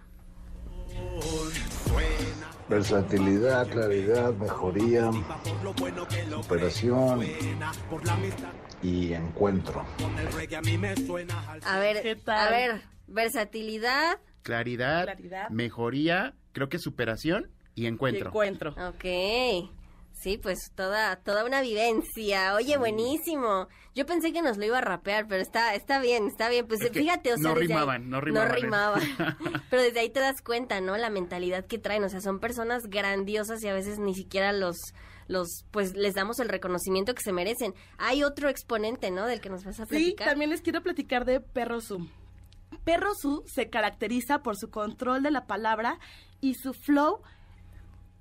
Versatilidad, claridad, mejoría, superación y encuentro. A ver, a ver, versatilidad. Claridad, Claridad. mejoría, creo que superación y encuentro. encuentro. Ok. Sí, pues toda, toda una vivencia. Oye, buenísimo. Yo pensé que nos lo iba a rapear, pero está, está bien, está bien. Pues Es fíjate, o sea, no ahí- rimaban, no rimaban. No rimaban. pero desde ahí te das cuenta, ¿no? La mentalidad que traen. O sea, son personas grandiosas y a veces ni siquiera los, los, pues les damos el reconocimiento que se merecen. Hay otro exponente, ¿no? Del que nos vas a Sí, platicar. también les quiero platicar de Perro Su. Perro Su se caracteriza por su control de la palabra y su flow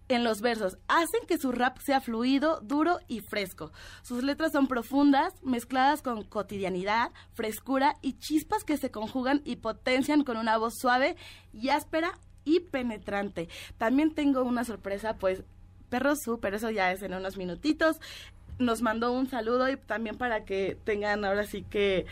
en los versos. Hacen que su rap sea fluido, duro y fresco. Sus letras son profundas, mezcladas con cotidianidad, frescura y chispas que se conjugan y potencian con una voz suave y áspera y penetrante. También tengo una sorpresa, pues Perro Su, pero eso ya es en unos minutitos. Nos mandó un saludo y también para que tengan ahora sí que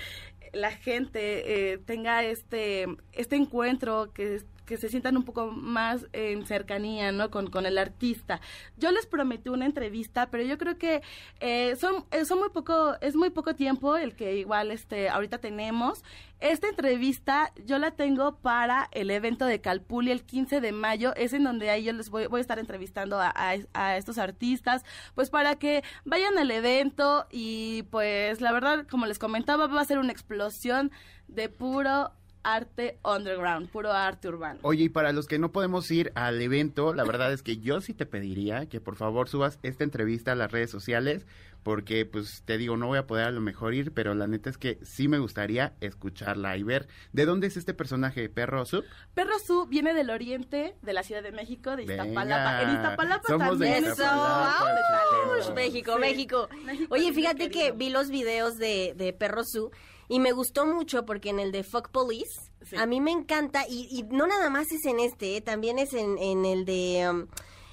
la gente eh, tenga este este encuentro que que se sientan un poco más en cercanía, ¿no? Con, con el artista. Yo les prometí una entrevista, pero yo creo que eh, son, eh, son muy poco, es muy poco tiempo el que igual este, ahorita tenemos. Esta entrevista yo la tengo para el evento de Calpuli el 15 de mayo, es en donde ahí yo les voy, voy a estar entrevistando a, a- a estos artistas, pues para que vayan al evento y pues la verdad, como les comentaba, va a ser una explosión de puro arte underground, puro arte urbano. Oye, y para los que no podemos ir al evento, la verdad es que yo sí te pediría que por favor subas esta entrevista a las redes sociales, porque pues te digo, no voy a poder a lo mejor ir, pero la neta es que sí me gustaría escucharla y ver de dónde es este personaje, Perro Sub. Perro Su viene del oriente de la Ciudad de México, de Venga. Iztapalapa. En Iztapalapa Somos de también. Iztapalapa, Eso. México, Sí. México. México Oye, fíjate que vi los videos de, de Perro Su y me gustó mucho porque en el de Fuck Police, a mí me encanta y, y no nada más es en este, eh, también es en, en el de... um,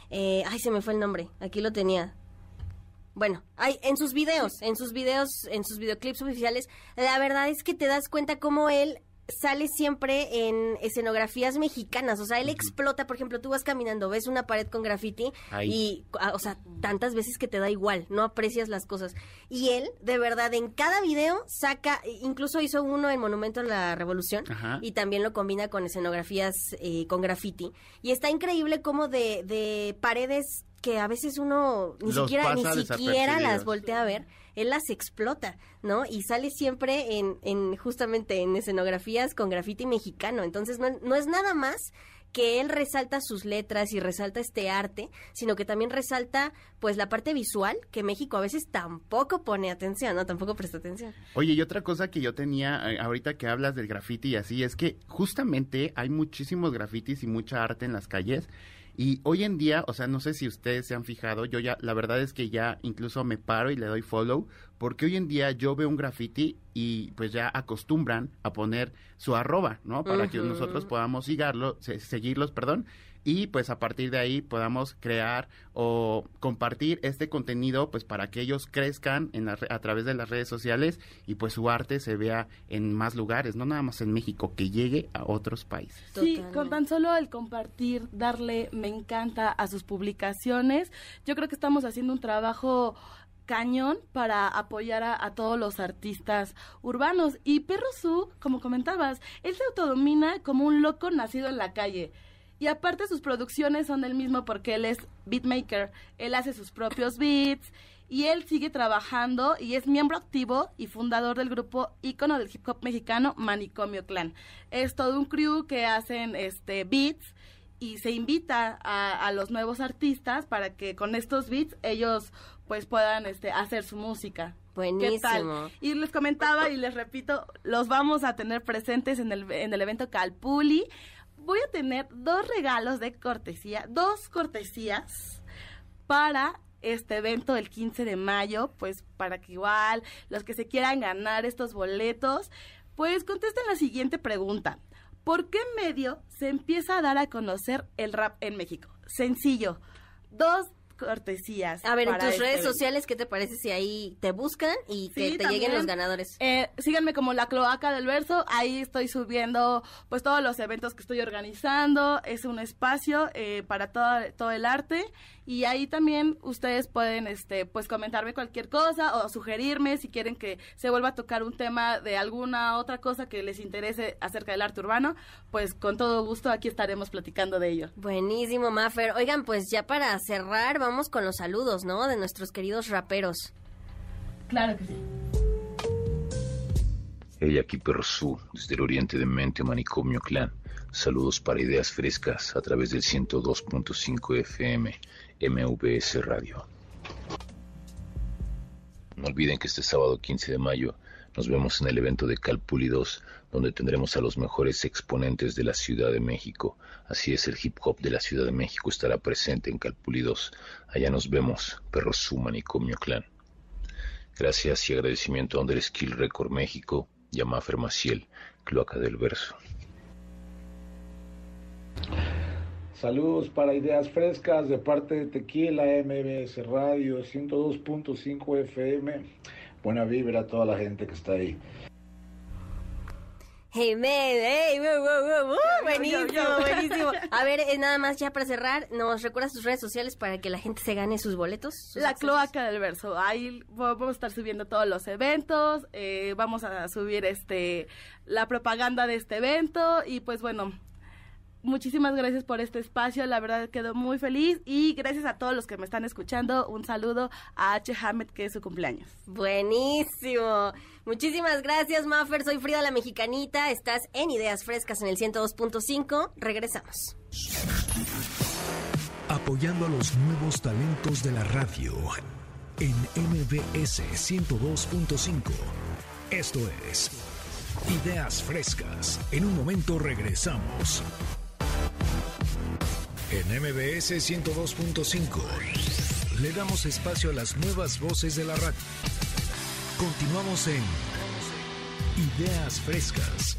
eh, ay, se me fue el nombre, aquí lo tenía. Bueno, hay, en sus videos, en sus videos, en sus videoclips oficiales, la verdad es que te das cuenta cómo él sale siempre en escenografías mexicanas, o sea, él explota, por ejemplo, tú vas caminando, ves una pared con graffiti Ahí. y, ah, o sea, tantas veces que te da igual, no aprecias las cosas. Y él, de verdad, en cada video saca, incluso hizo uno en Monumento a la Revolución Ajá. y también lo combina con escenografías eh, con graffiti. Y está increíble como de, de paredes que a veces uno ni Los siquiera ni siquiera las voltea a ver, él las explota, ¿no? Y sale siempre en, en justamente en escenografías con grafiti mexicano. Entonces no, no es nada más que él resalta sus letras y resalta este arte, sino que también resalta pues la parte visual que México a veces tampoco pone atención, ¿no? Tampoco presta atención. Oye, y otra cosa que yo tenía eh, ahorita que hablas del graffiti y así, es que justamente hay muchísimos grafitis y mucha arte en las calles. Y hoy en día, o sea, no sé si ustedes se han fijado, yo ya, la verdad es que ya incluso me paro y le doy follow, porque hoy en día yo veo un graffiti y pues ya acostumbran a poner su arroba, ¿no? Para que nosotros podamos seguirlo, se- seguirlos, perdón, y pues a partir de ahí podamos crear o compartir este contenido pues para que ellos crezcan en la re- a través de las redes sociales y pues su arte se vea en más lugares, no nada más en México, que llegue a otros países. Sí, con tan solo el compartir, darle me encanta a sus publicaciones, yo creo que estamos haciendo un trabajo cañón para apoyar a, a todos los artistas urbanos. Y Perro Su, como comentabas, él se autodomina como un loco nacido en la calle. Y aparte sus producciones son del mismo porque él es beatmaker, él hace sus propios beats y él sigue trabajando y es miembro activo y fundador del grupo ícono del hip hop mexicano Manicomio Clan. Es todo un crew que hacen este beats y se invita a, a los nuevos artistas para que con estos beats ellos pues puedan este hacer su música. ¿Qué Buenísimo. tal? Y les comentaba y les repito, los vamos a tener presentes en el, en el evento Calpuli. Voy a tener dos regalos de cortesía, dos cortesías para este evento del 15 de mayo, pues para que igual los que se quieran ganar estos boletos, pues contesten la siguiente pregunta. ¿Por qué medio se empieza a dar a conocer el rap en México? Sencillo. Dos cortesías. A ver, en tus este redes evento. sociales, ¿qué te parece si ahí te buscan y que Sí, te lleguen los ganadores? Eh, síganme como la cloaca del verso, ahí estoy subiendo pues todos los eventos que estoy organizando, es un espacio eh, para todo, todo el arte y ahí también ustedes pueden este pues comentarme cualquier cosa o sugerirme si quieren que se vuelva a tocar un tema de alguna otra cosa que les interese acerca del arte urbano, pues con todo gusto aquí estaremos platicando de ello. Buenísimo, Maffer. Oigan, pues ya para cerrar, vamos con los saludos, ¿no? De nuestros queridos raperos. Claro que sí. Hey, aquí Perrosú, desde el oriente de Mente Manicomio Clan. Saludos para ideas frescas a través del 102.5 FM MVS Radio. No olviden que este sábado 15 de mayo nos vemos en el evento de Calpuli 2, donde tendremos a los mejores exponentes de la Ciudad de México. Así es, el hip hop de la Ciudad de México estará presente en Calpuli 2. Allá nos vemos, Perrosú Manicomio Clan. Gracias y agradecimiento a Under Skill Record México y a Mafer Maciel, Cloaca del Verso. Saludos para ideas frescas de parte de Tequila MBS Radio 102.5 FM. Buena vibra a toda la gente que está ahí. Hey, man, hey, Yo, buenísimo, buenísimo. A ver, eh, nada más ya para cerrar, ¿nos recuerdas tus redes sociales para que la gente se gane sus boletos? sus La accesos? cloaca del verso. Ahí va- vamos a estar subiendo todos los eventos, eh, vamos a subir este la propaganda de este evento y pues bueno, muchísimas gracias por este espacio, la verdad quedo muy feliz y gracias a todos los que me están escuchando, un saludo a H. Hamed que es su cumpleaños. Buenísimo. Muchísimas gracias, Maffer. Soy Frida la Mexicanita. Estás en Ideas Frescas en el 102.5. Regresamos. Apoyando a los nuevos talentos de la radio en MBS 102.5. Esto es Ideas Frescas. En un momento regresamos. En MBS 102.5 le damos espacio a las nuevas voces de la radio. Continuamos en Ideas Frescas.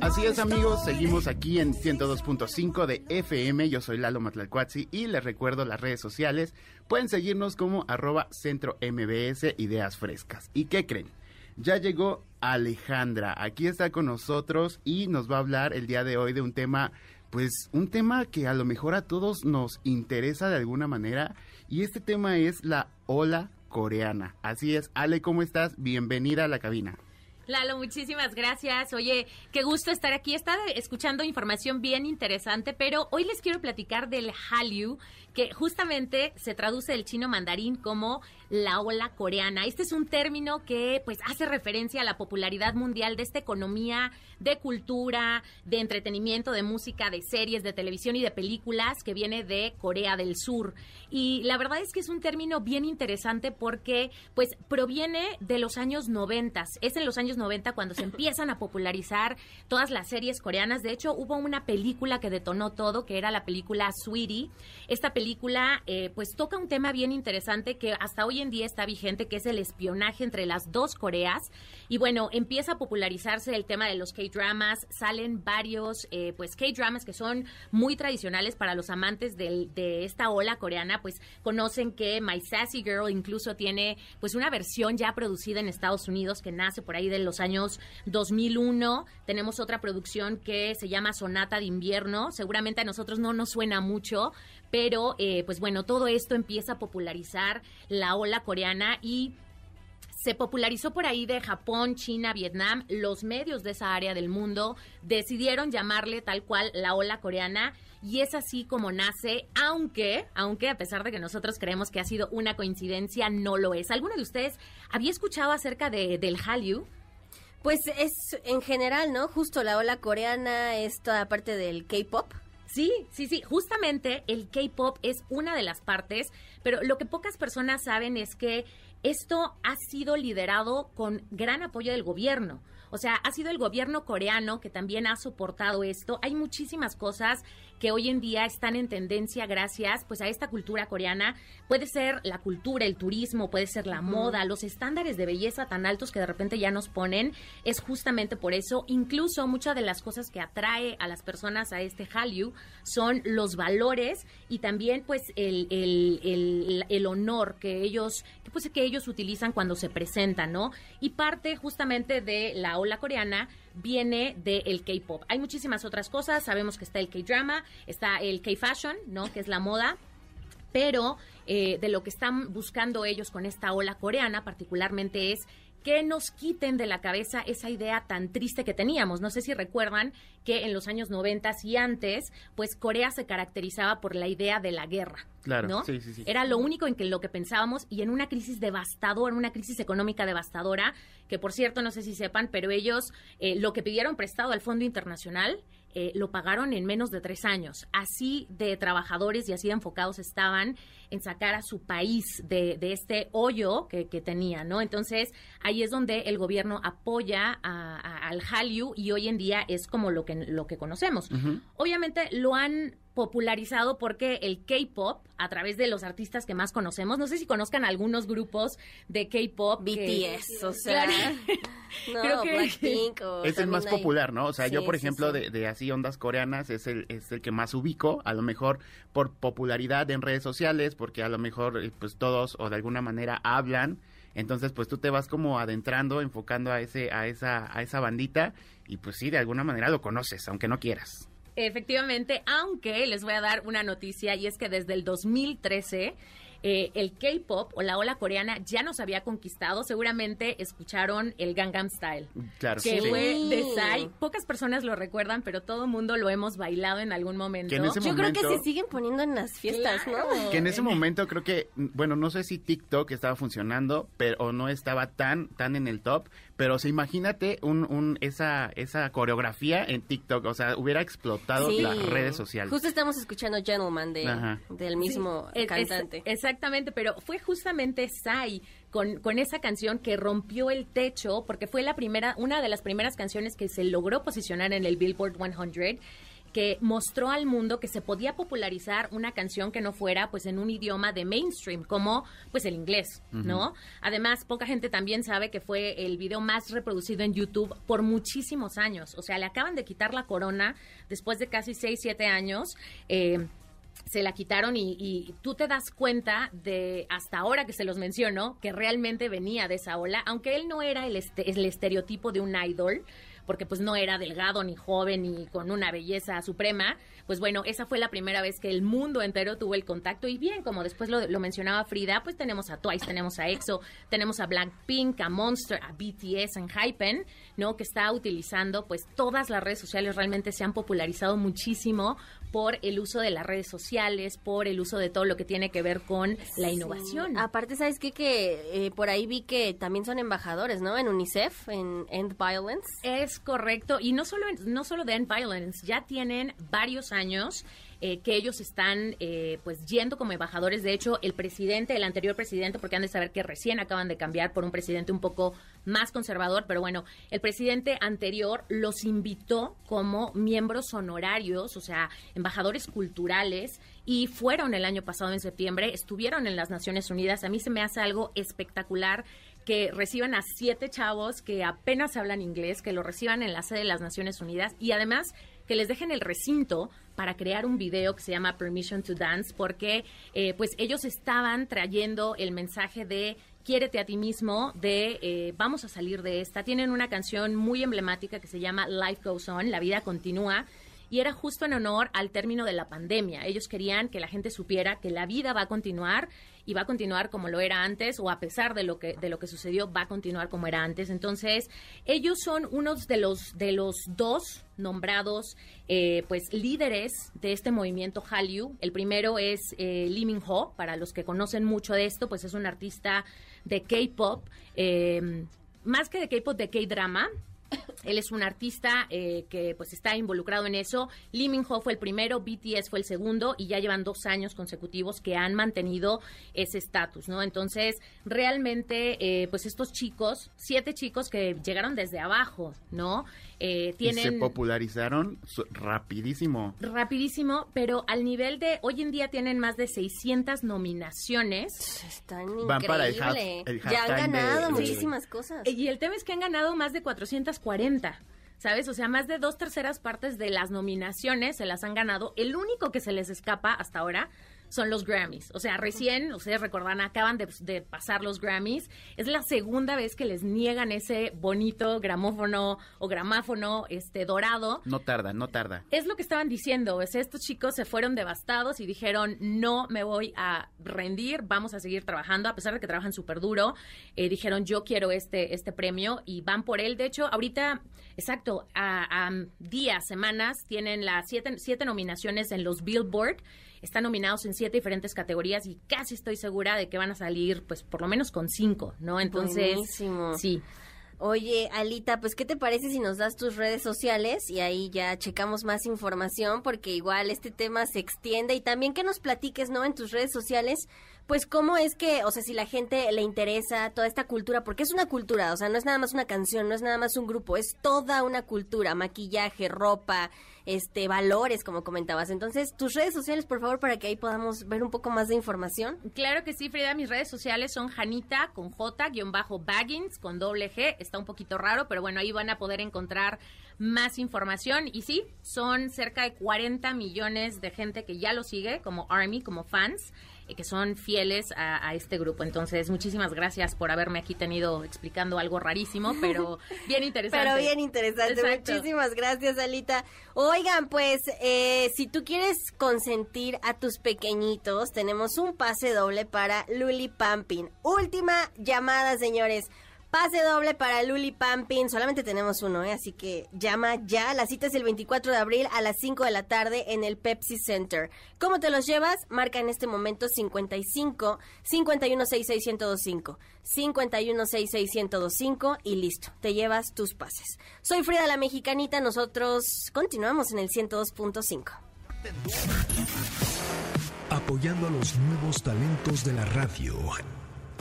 Así es amigos, seguimos aquí en 102.5 de FM, yo soy Lalo Matlalcuatzi y les recuerdo las redes sociales, pueden seguirnos como arroba centro MBS Ideas Frescas. ¿Y qué creen? Ya llegó Alejandra, aquí está con nosotros y nos va a hablar el día de hoy de un tema, pues un tema que a lo mejor a todos nos interesa de alguna manera y este tema es la ola coreana. Así es, Ale, ¿cómo estás? Bienvenida a la cabina. Lalo, muchísimas gracias. Oye, qué gusto estar aquí. Estaba escuchando información bien interesante, pero hoy les quiero platicar del Hallyu, que justamente se traduce del chino mandarín como la ola coreana. Este es un término que pues hace referencia a la popularidad mundial de esta economía de cultura, de entretenimiento, de música, de series, de televisión y de películas que viene de Corea del Sur. Y la verdad es que es un término bien interesante porque pues proviene de los años noventas. Es en los años años 90 cuando se empiezan a popularizar todas las series coreanas. De hecho, hubo una película que detonó todo, que era la película Sweetie. Esta película, eh, pues, toca un tema bien interesante que hasta hoy en día está vigente, que es el espionaje entre las dos Coreas. Y bueno, empieza a popularizarse el tema de los K-dramas. Salen varios, eh, pues, K-dramas que son muy tradicionales para los amantes de esta ola coreana. Pues conocen que My Sassy Girl incluso tiene, pues, una versión ya producida en Estados Unidos que nace por ahí de los años 2001. Tenemos otra producción que se llama Sonata de Invierno. Seguramente a nosotros no nos suena mucho, pero eh, pues bueno, todo esto empieza a popularizar la ola coreana y se popularizó por ahí de Japón, China, Vietnam. Los medios de esa área del mundo decidieron llamarle tal cual la ola coreana. Y es así como nace, aunque, aunque a pesar de que nosotros creemos que ha sido una coincidencia, no lo es. ¿Alguno de ustedes había escuchado acerca de, del Hallyu? Pues es en general, ¿no? Justo la ola coreana es toda parte del K-pop. Sí, sí, sí. Justamente el K-pop es una de las partes, pero lo que pocas personas saben es que esto ha sido liderado con gran apoyo del gobierno. O sea, ha sido el gobierno coreano que también ha soportado esto. Hay muchísimas cosas que hoy en día están en tendencia gracias pues a esta cultura coreana. Puede ser la cultura, el turismo, puede ser la moda, los estándares de belleza tan altos que de repente ya nos ponen. Es justamente por eso, incluso muchas de las cosas que atrae a las personas a este Hallyu son los valores y también pues el, el, el- el honor que ellos, que, pues, que ellos utilizan cuando se presentan, ¿no? Y parte justamente de la ola coreana viene del K-pop. Hay muchísimas otras cosas, sabemos que está el K-drama, está el K-fashion, ¿no? Que es la moda, pero eh, de lo que están buscando ellos con esta ola coreana particularmente es que nos quiten de la cabeza esa idea tan triste que teníamos. No sé si recuerdan que en los años 90 y antes, pues Corea se caracterizaba por la idea de la guerra. Claro, ¿no? sí, sí, sí. Era lo único en que lo que pensábamos y en una crisis devastadora, una crisis económica devastadora, que por cierto, no sé si sepan, pero ellos eh, lo que pidieron prestado al Fondo Internacional eh, lo pagaron en menos de tres años. Así de trabajadores y así de enfocados estaban en sacar a su país de, de este hoyo que, que tenía, ¿no? Entonces, ahí es donde el gobierno apoya a- a- al Hallyu y hoy en día es como lo que, lo que conocemos. Obviamente lo han popularizado porque el K-pop, a través de los artistas que más conocemos, no sé si conozcan algunos grupos de K-pop. que- BTS, o sea, Claro. no, Creo que- Blackpink o Es el más hay- popular, ¿no? O sea, yo, por ejemplo, sí. De, de así ondas coreanas es el, es el que más ubico, a lo mejor por popularidad en redes sociales, porque a lo mejor eh, pues todos o de alguna manera hablan, entonces pues tú te vas como adentrando, enfocando a ese a esa a esa bandita y pues sí, de alguna manera lo conoces, aunque no quieras. Efectivamente, aunque les voy a dar una noticia y es que desde el 2013 eh, el K-pop o la ola coreana ya nos había conquistado. Seguramente escucharon el Gangnam Style. Claro, que sí. fue de. Psy. Pocas personas lo recuerdan, pero todo el mundo lo hemos bailado en algún momento. Que en ese Yo creo que momento- se siguen poniendo en las fiestas, ¿no? Que en ese momento creo que, bueno, no sé si TikTok estaba funcionando, pero o no estaba tan tan en el top, pero o sea, imagínate un, un esa esa coreografía en TikTok, o sea, hubiera explotado Sí. las redes sociales. Justo estamos escuchando Gentleman de, Ajá. del mismo Sí, es- cantante. es- exactamente, pero fue justamente Psy con, con esa canción que rompió el techo, porque fue la primera, una de las primeras canciones que se logró posicionar en el Billboard 100 que mostró al mundo que se podía popularizar una canción que no fuera pues en un idioma de mainstream como pues el inglés, ¿no? Además, poca gente también sabe que fue el video más reproducido en YouTube por muchísimos años. O sea, le acaban de quitar la corona después de casi 6, 7 años. Eh, se la quitaron y, y tú te das cuenta de, hasta ahora que se los menciono, que realmente venía de esa ola, aunque él no era el, este- el estereotipo de un idol, porque pues no era delgado ni joven ni con una belleza suprema, pues bueno, esa fue la primera vez que el mundo entero tuvo el contacto y bien, como después lo, mencionaba Frida, pues tenemos a Twice, tenemos a EXO, tenemos a Blackpink, a Monster, a BTS, en Hypen, ¿no? Que está utilizando pues todas las redes sociales realmente se han popularizado muchísimo por el uso de las redes sociales, por el uso de todo lo que tiene que ver con la Sí. innovación. Aparte, ¿sabes qué? Que eh, por ahí vi que también son embajadores, ¿no? En UNICEF, en End Violence. Es correcto. Y no solo, en- no solo de End Violence, ya tienen varios años eh, que ellos están eh, pues yendo como embajadores. De hecho, el presidente, el anterior presidente, porque han de saber que recién acaban de cambiar por un presidente un poco más conservador, pero bueno, el presidente anterior los invitó como miembros honorarios, o sea, embajadores culturales, y fueron el año pasado en septiembre, estuvieron en las Naciones Unidas. A mí se me hace algo espectacular que reciban a siete chavos que apenas hablan inglés, que lo reciban en la sede de las Naciones Unidas y además que les dejen el recinto para crear un video que se llama Permission to Dance, porque eh, pues ellos estaban trayendo el mensaje de quiérete a ti mismo, de eh, vamos a salir de esta. Tienen una canción muy emblemática que se llama Life Goes On, la vida continúa. Y era justo en honor al término de la pandemia. Ellos querían que la gente supiera que la vida va a continuar y va a continuar como lo era antes o a pesar de lo que de lo que sucedió va a continuar como era antes. Entonces ellos son unos de los de los dos nombrados eh, pues líderes de este movimiento Hallyu. El primero es eh, Lee Min Ho, para los que conocen mucho de esto, pues es un artista de K-pop, eh, más que de K-pop, de K-drama. Él es un artista eh, que pues está involucrado en eso. Lee Min Ho fue el primero, BTS fue el segundo y ya llevan dos años consecutivos que han mantenido ese estatus, ¿no? Entonces, realmente, eh, pues estos chicos, siete chicos que llegaron desde abajo, ¿no? Eh, Y se tienen popularizaron rapidísimo. rapidísimo, pero al nivel de hoy en día tienen más de 600 nominaciones. Están Van para el ya han ganado de- muchísimas cosas. Y el tema es que han ganado más de 440. ¿Sabes? O sea, más de dos terceras partes de las nominaciones se las han ganado. El único que se les escapa hasta ahora son los Grammys. O sea, recién, ustedes recordan, acaban de, de pasar los Grammys. Es la segunda vez que les niegan ese bonito gramófono o gramáfono este dorado. No tarda, no tarda. Es lo que estaban diciendo, es estos chicos se fueron devastados y dijeron, no me voy a rendir, vamos a seguir trabajando, a pesar de que trabajan súper duro, eh, dijeron, yo quiero este, este premio y van por él. De hecho, ahorita, exacto, a, a días, semanas, tienen las siete, siete nominaciones en los Billboard, están nominados en siete diferentes categorías y casi estoy segura de que van a salir, pues, por lo menos con cinco, ¿no? Entonces, Buenísimo. sí. Oye, Alita, pues ¿qué te parece si nos das tus redes sociales y ahí ya checamos más información porque igual este tema se extiende y también que nos platiques, ¿no? En tus redes sociales, pues cómo es que, o sea, si la gente le interesa toda esta cultura, porque es una cultura, o sea, no es nada más una canción, no es nada más un grupo, es toda una cultura, maquillaje, ropa, este, valores, como comentabas. Entonces, tus redes sociales, por favor, para que ahí podamos ver un poco más de información. Claro que sí, Frida. Mis redes sociales son Janita con J, guion bajo Baggins con doble G. Está un poquito raro, pero bueno, ahí van a poder encontrar más información. Y sí, son cerca de 40 millones de gente que ya lo sigue, como Army, como fans, que son fieles a, a este grupo. Entonces, muchísimas gracias por haberme aquí tenido explicando algo rarísimo, pero bien interesante. Pero bien interesante. Exacto. Muchísimas gracias, Alita. Oigan, pues, eh, si tú quieres consentir a tus pequeñitos, tenemos un pase doble para Luli Pampin. Última llamada, señores. Pase doble para Luli Pampin. Solamente tenemos uno, ¿eh? así que llama ya. La cita es el 24 de abril a las 5 de la tarde en el Pepsi Center. ¿Cómo te los llevas? Marca en este momento 55 51 66 1025. 51 66 1025 y listo. Te llevas tus pases. Soy Frida la Mexicanita. Nosotros continuamos en el 102.5. Apoyando a los nuevos talentos de la radio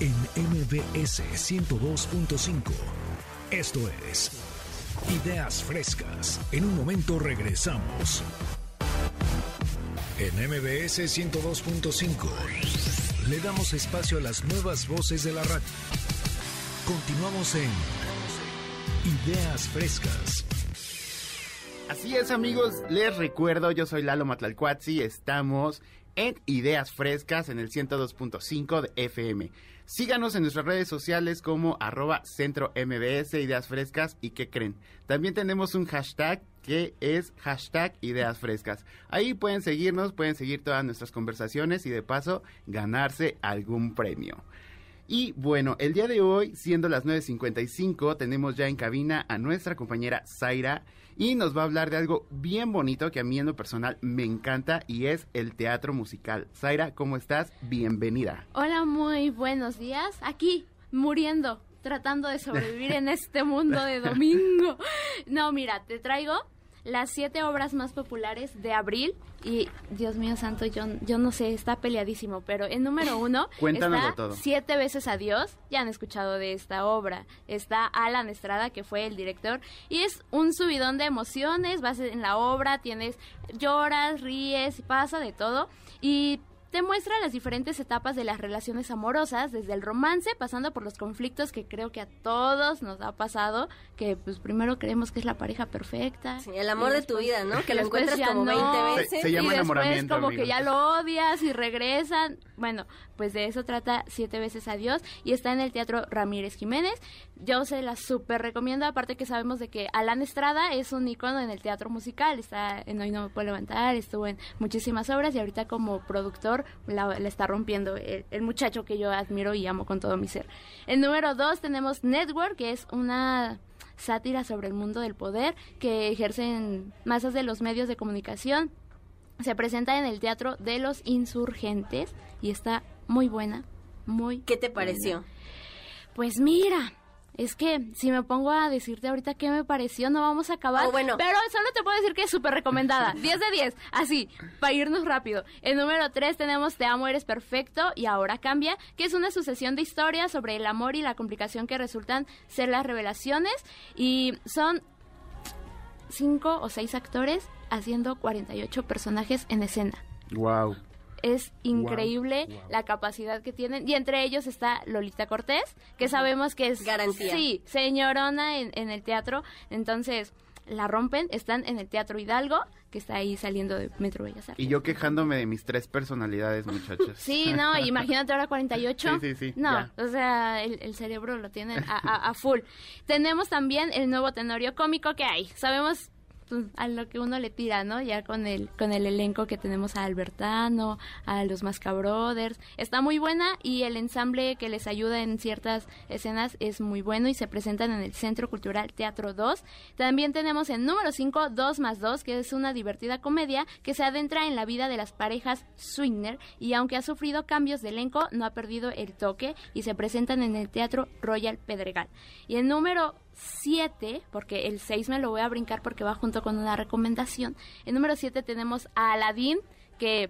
en MBS 102.5. Esto es Ideas Frescas. En un momento regresamos. En MBS 102.5 le damos espacio a las nuevas voces de la radio. Continuamos en Ideas Frescas. Así es, amigos. Les recuerdo, yo soy Lalo Matlalcuatzi. Estamos en Ideas Frescas en el 102.5 de FM. Síganos en nuestras redes sociales como arroba centro MBS Ideas Frescas y ¿qué creen? También tenemos un hashtag que es hashtag Ideas Frescas. Ahí pueden seguirnos, pueden seguir todas nuestras conversaciones y de paso ganarse algún premio. Y bueno, el día de hoy, siendo las 9.55, tenemos ya en cabina a nuestra compañera Zaira y nos va a hablar de algo bien bonito que a mí en lo personal me encanta y es el teatro musical. Zaira, ¿cómo estás? Bienvenida. Hola, muy buenos días. Aquí, muriendo, tratando de sobrevivir en este mundo de domingo. No, mira, te traigo las siete obras más populares de abril. Y Dios mío santo, yo, yo no sé, está peleadísimo, pero en número uno está todo. Siete veces a Dios, ya han escuchado de esta obra, está Alan Estrada que fue el director. Y es un subidón de emociones, vas en la obra, tienes lloras, ríes, pasa de todo. Y te muestra las diferentes etapas de las relaciones amorosas, desde el romance, pasando por los conflictos que creo que a todos nos ha pasado, que pues primero creemos que es la pareja perfecta. Sí, el amor y de tu vida, ¿no? Que lo después encuentras como 20 no, veces. Se- se llama y después enamoramiento, como que ya lo odias y regresan. Bueno, pues de eso trata Siete veces a Dios y está en el Teatro Ramírez Jiménez. Yo se la súper recomiendo, aparte que sabemos de que Alan Estrada es un icono en el teatro musical, está en Hoy no me puedo levantar, estuvo en muchísimas obras y ahorita como productor la, la está rompiendo el, el muchacho que yo admiro y amo con todo mi ser. El número dos tenemos Network, que es una sátira sobre el mundo del poder que ejercen masas de los medios de comunicación. Se presenta en el Teatro de los Insurgentes y está muy buena, muy ¿Qué te pareció? Pues mira, es que si me pongo a decirte ahorita qué me pareció, no vamos a acabar. Oh, bueno. Pero solo te puedo decir que es súper recomendada. 10 de 10, así, para irnos rápido. El número 3 tenemos Te amo, eres perfecto y ahora cambia, que es una sucesión de historias sobre el amor y la complicación que resultan ser las revelaciones. Y son cinco o seis actores haciendo 48 personajes en escena. Wow. Es increíble la capacidad que tienen. Y entre ellos está Lolita Cortés, que sabemos que es... Garantía. Sí, señorona en, en el teatro. Entonces, la rompen. Están en el Teatro Hidalgo, que está ahí saliendo de Metro Bellas Artes. Y yo quejándome de mis tres personalidades, muchachos. Sí, no, imagínate ahora 48. Sí, sí, sí, No, ya. o sea, el, el cerebro lo tienen a, a- a full. Tenemos también el nuevo tenorio cómico que hay. Sabemos pues, a lo que uno le tira, ¿no? Ya con el con el elenco que tenemos a Albertano, a los Mascabrothers. Está muy buena y el ensamble que les ayuda en ciertas escenas es muy bueno y se presentan en el Centro Cultural Teatro 2. También tenemos en número 5 2 más 2, que es una divertida comedia que se adentra en la vida de las parejas swinger y aunque ha sufrido cambios de elenco, no ha perdido el toque y se presentan en el Teatro Royal Pedregal. Y el número 7, porque el 6 me lo voy a brincar porque va junto con una recomendación. El número 7 tenemos a Aladdin, que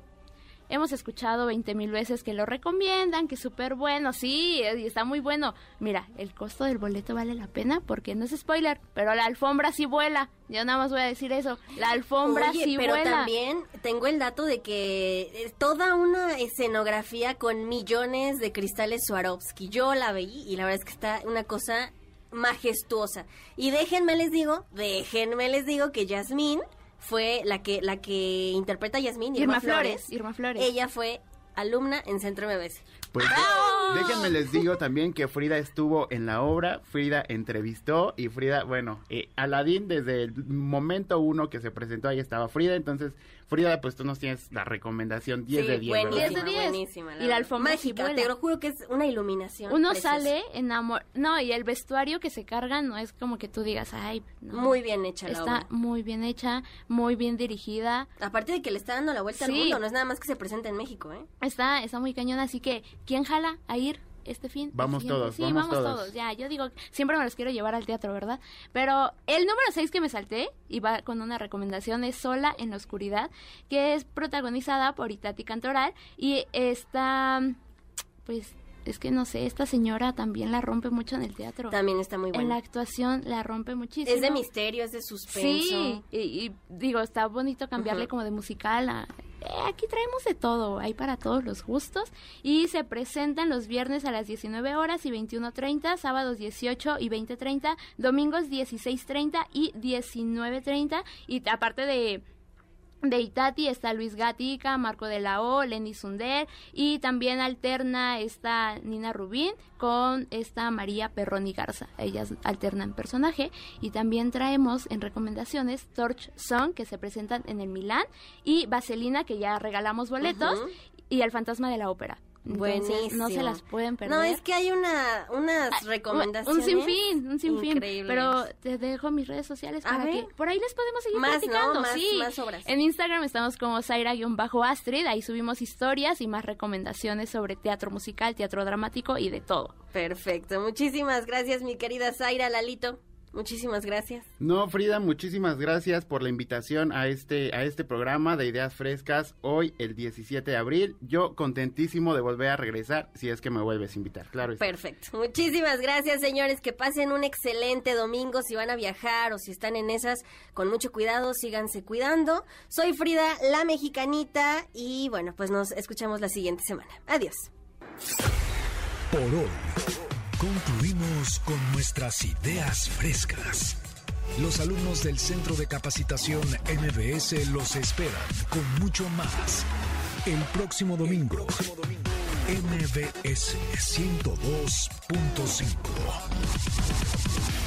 hemos escuchado 20 mil veces que lo recomiendan, que es súper bueno, sí, y está muy bueno. Mira, el costo del boleto vale la pena porque no es spoiler, pero la alfombra sí vuela. Yo nada más voy a decir eso, la alfombra Oye, sí pero vuela. también tengo el dato de que es toda una escenografía con millones de cristales Swarovski. Yo la veí y la verdad es que está una cosa majestuosa. Y déjenme les digo, déjenme les digo que Yasmín fue la que la que interpreta a Yasmín, Irma, Irma Flores. Flores, Irma Flores. Ella fue alumna en Centro MBS. Pues déjenme les digo también que Frida estuvo en la obra, Frida entrevistó y Frida, bueno, eh, Aladín desde el momento uno que se presentó ahí estaba Frida, entonces Frida, pues tú nos tienes la recomendación 10 de 10, ¿verdad? buenísima, 10 de 10. buenísima, Y la alfombra sí Mágica, te lo juro que es una iluminación. Uno preciosa. sale enamorado. No, y el vestuario que se carga no es como que tú digas, ay, no. Muy bien hecha la Está obra. muy bien hecha, muy bien dirigida. Aparte de que le está dando la vuelta al Sí. mundo, no es nada más que se presenta en México, ¿eh? Está, está muy cañona, así que ¿quién jala a ir este fin? Vamos siguiente? todos, sí, vamos vamos, todos. todos. Ya, yo digo, siempre me los quiero llevar al teatro, ¿verdad? Pero el número 6 que me salté y va con una recomendación es Sola en la oscuridad, que es protagonizada por Itati Cantoral y está pues es que no sé, esta señora también la rompe mucho en el teatro. También está muy En buena. la actuación la rompe muchísimo. Es de misterio, es de suspenso. Sí, y, y digo, está bonito cambiarle como de musical a... aquí traemos de todo, hay para todos los gustos. Y se presentan los viernes a las 19 horas y 21.30, sábados 18 y 20.30, domingos 16.30 y 19.30. Y aparte de... De Itati está Luis Gatica, Marco de la O, Lenny Sunder y también alterna esta Nina Rubín con esta María Perroni Garza. Ellas alternan personaje y también traemos en recomendaciones Torch Song que se presentan en el Milán y Vaselina que ya regalamos boletos y El Fantasma de la Ópera. Entonces, no se Buenísimo. las pueden perder. No, es que hay una, unas recomendaciones. Un sinfín, un sinfín. increíbles. Pero te dejo mis redes sociales para que por ahí les podemos seguir Más, ¿no? platicando. Más- sí. más obras. En Instagram estamos como Zaira-Astrid, ahí subimos historias y más recomendaciones sobre teatro musical, teatro dramático y de todo. Perfecto. Muchísimas gracias, mi querida Zaira Lalito. Muchísimas gracias. No, Frida, muchísimas gracias por la invitación a este, a este programa de Ideas Frescas hoy, el 17 de abril. Yo contentísimo de volver a regresar si es que me vuelves a invitar, claro. está. Perfecto. Muchísimas gracias, señores. Que pasen un excelente domingo. Si van a viajar o si están en esas, con mucho cuidado, síganse cuidando. Soy Frida, la mexicanita, y bueno, pues nos escuchamos la siguiente semana. Adiós. Por hoy, concluimos con nuestras ideas frescas. Los alumnos del Centro de Capacitación MBS los esperan con mucho más. El próximo domingo, MBS 102.5.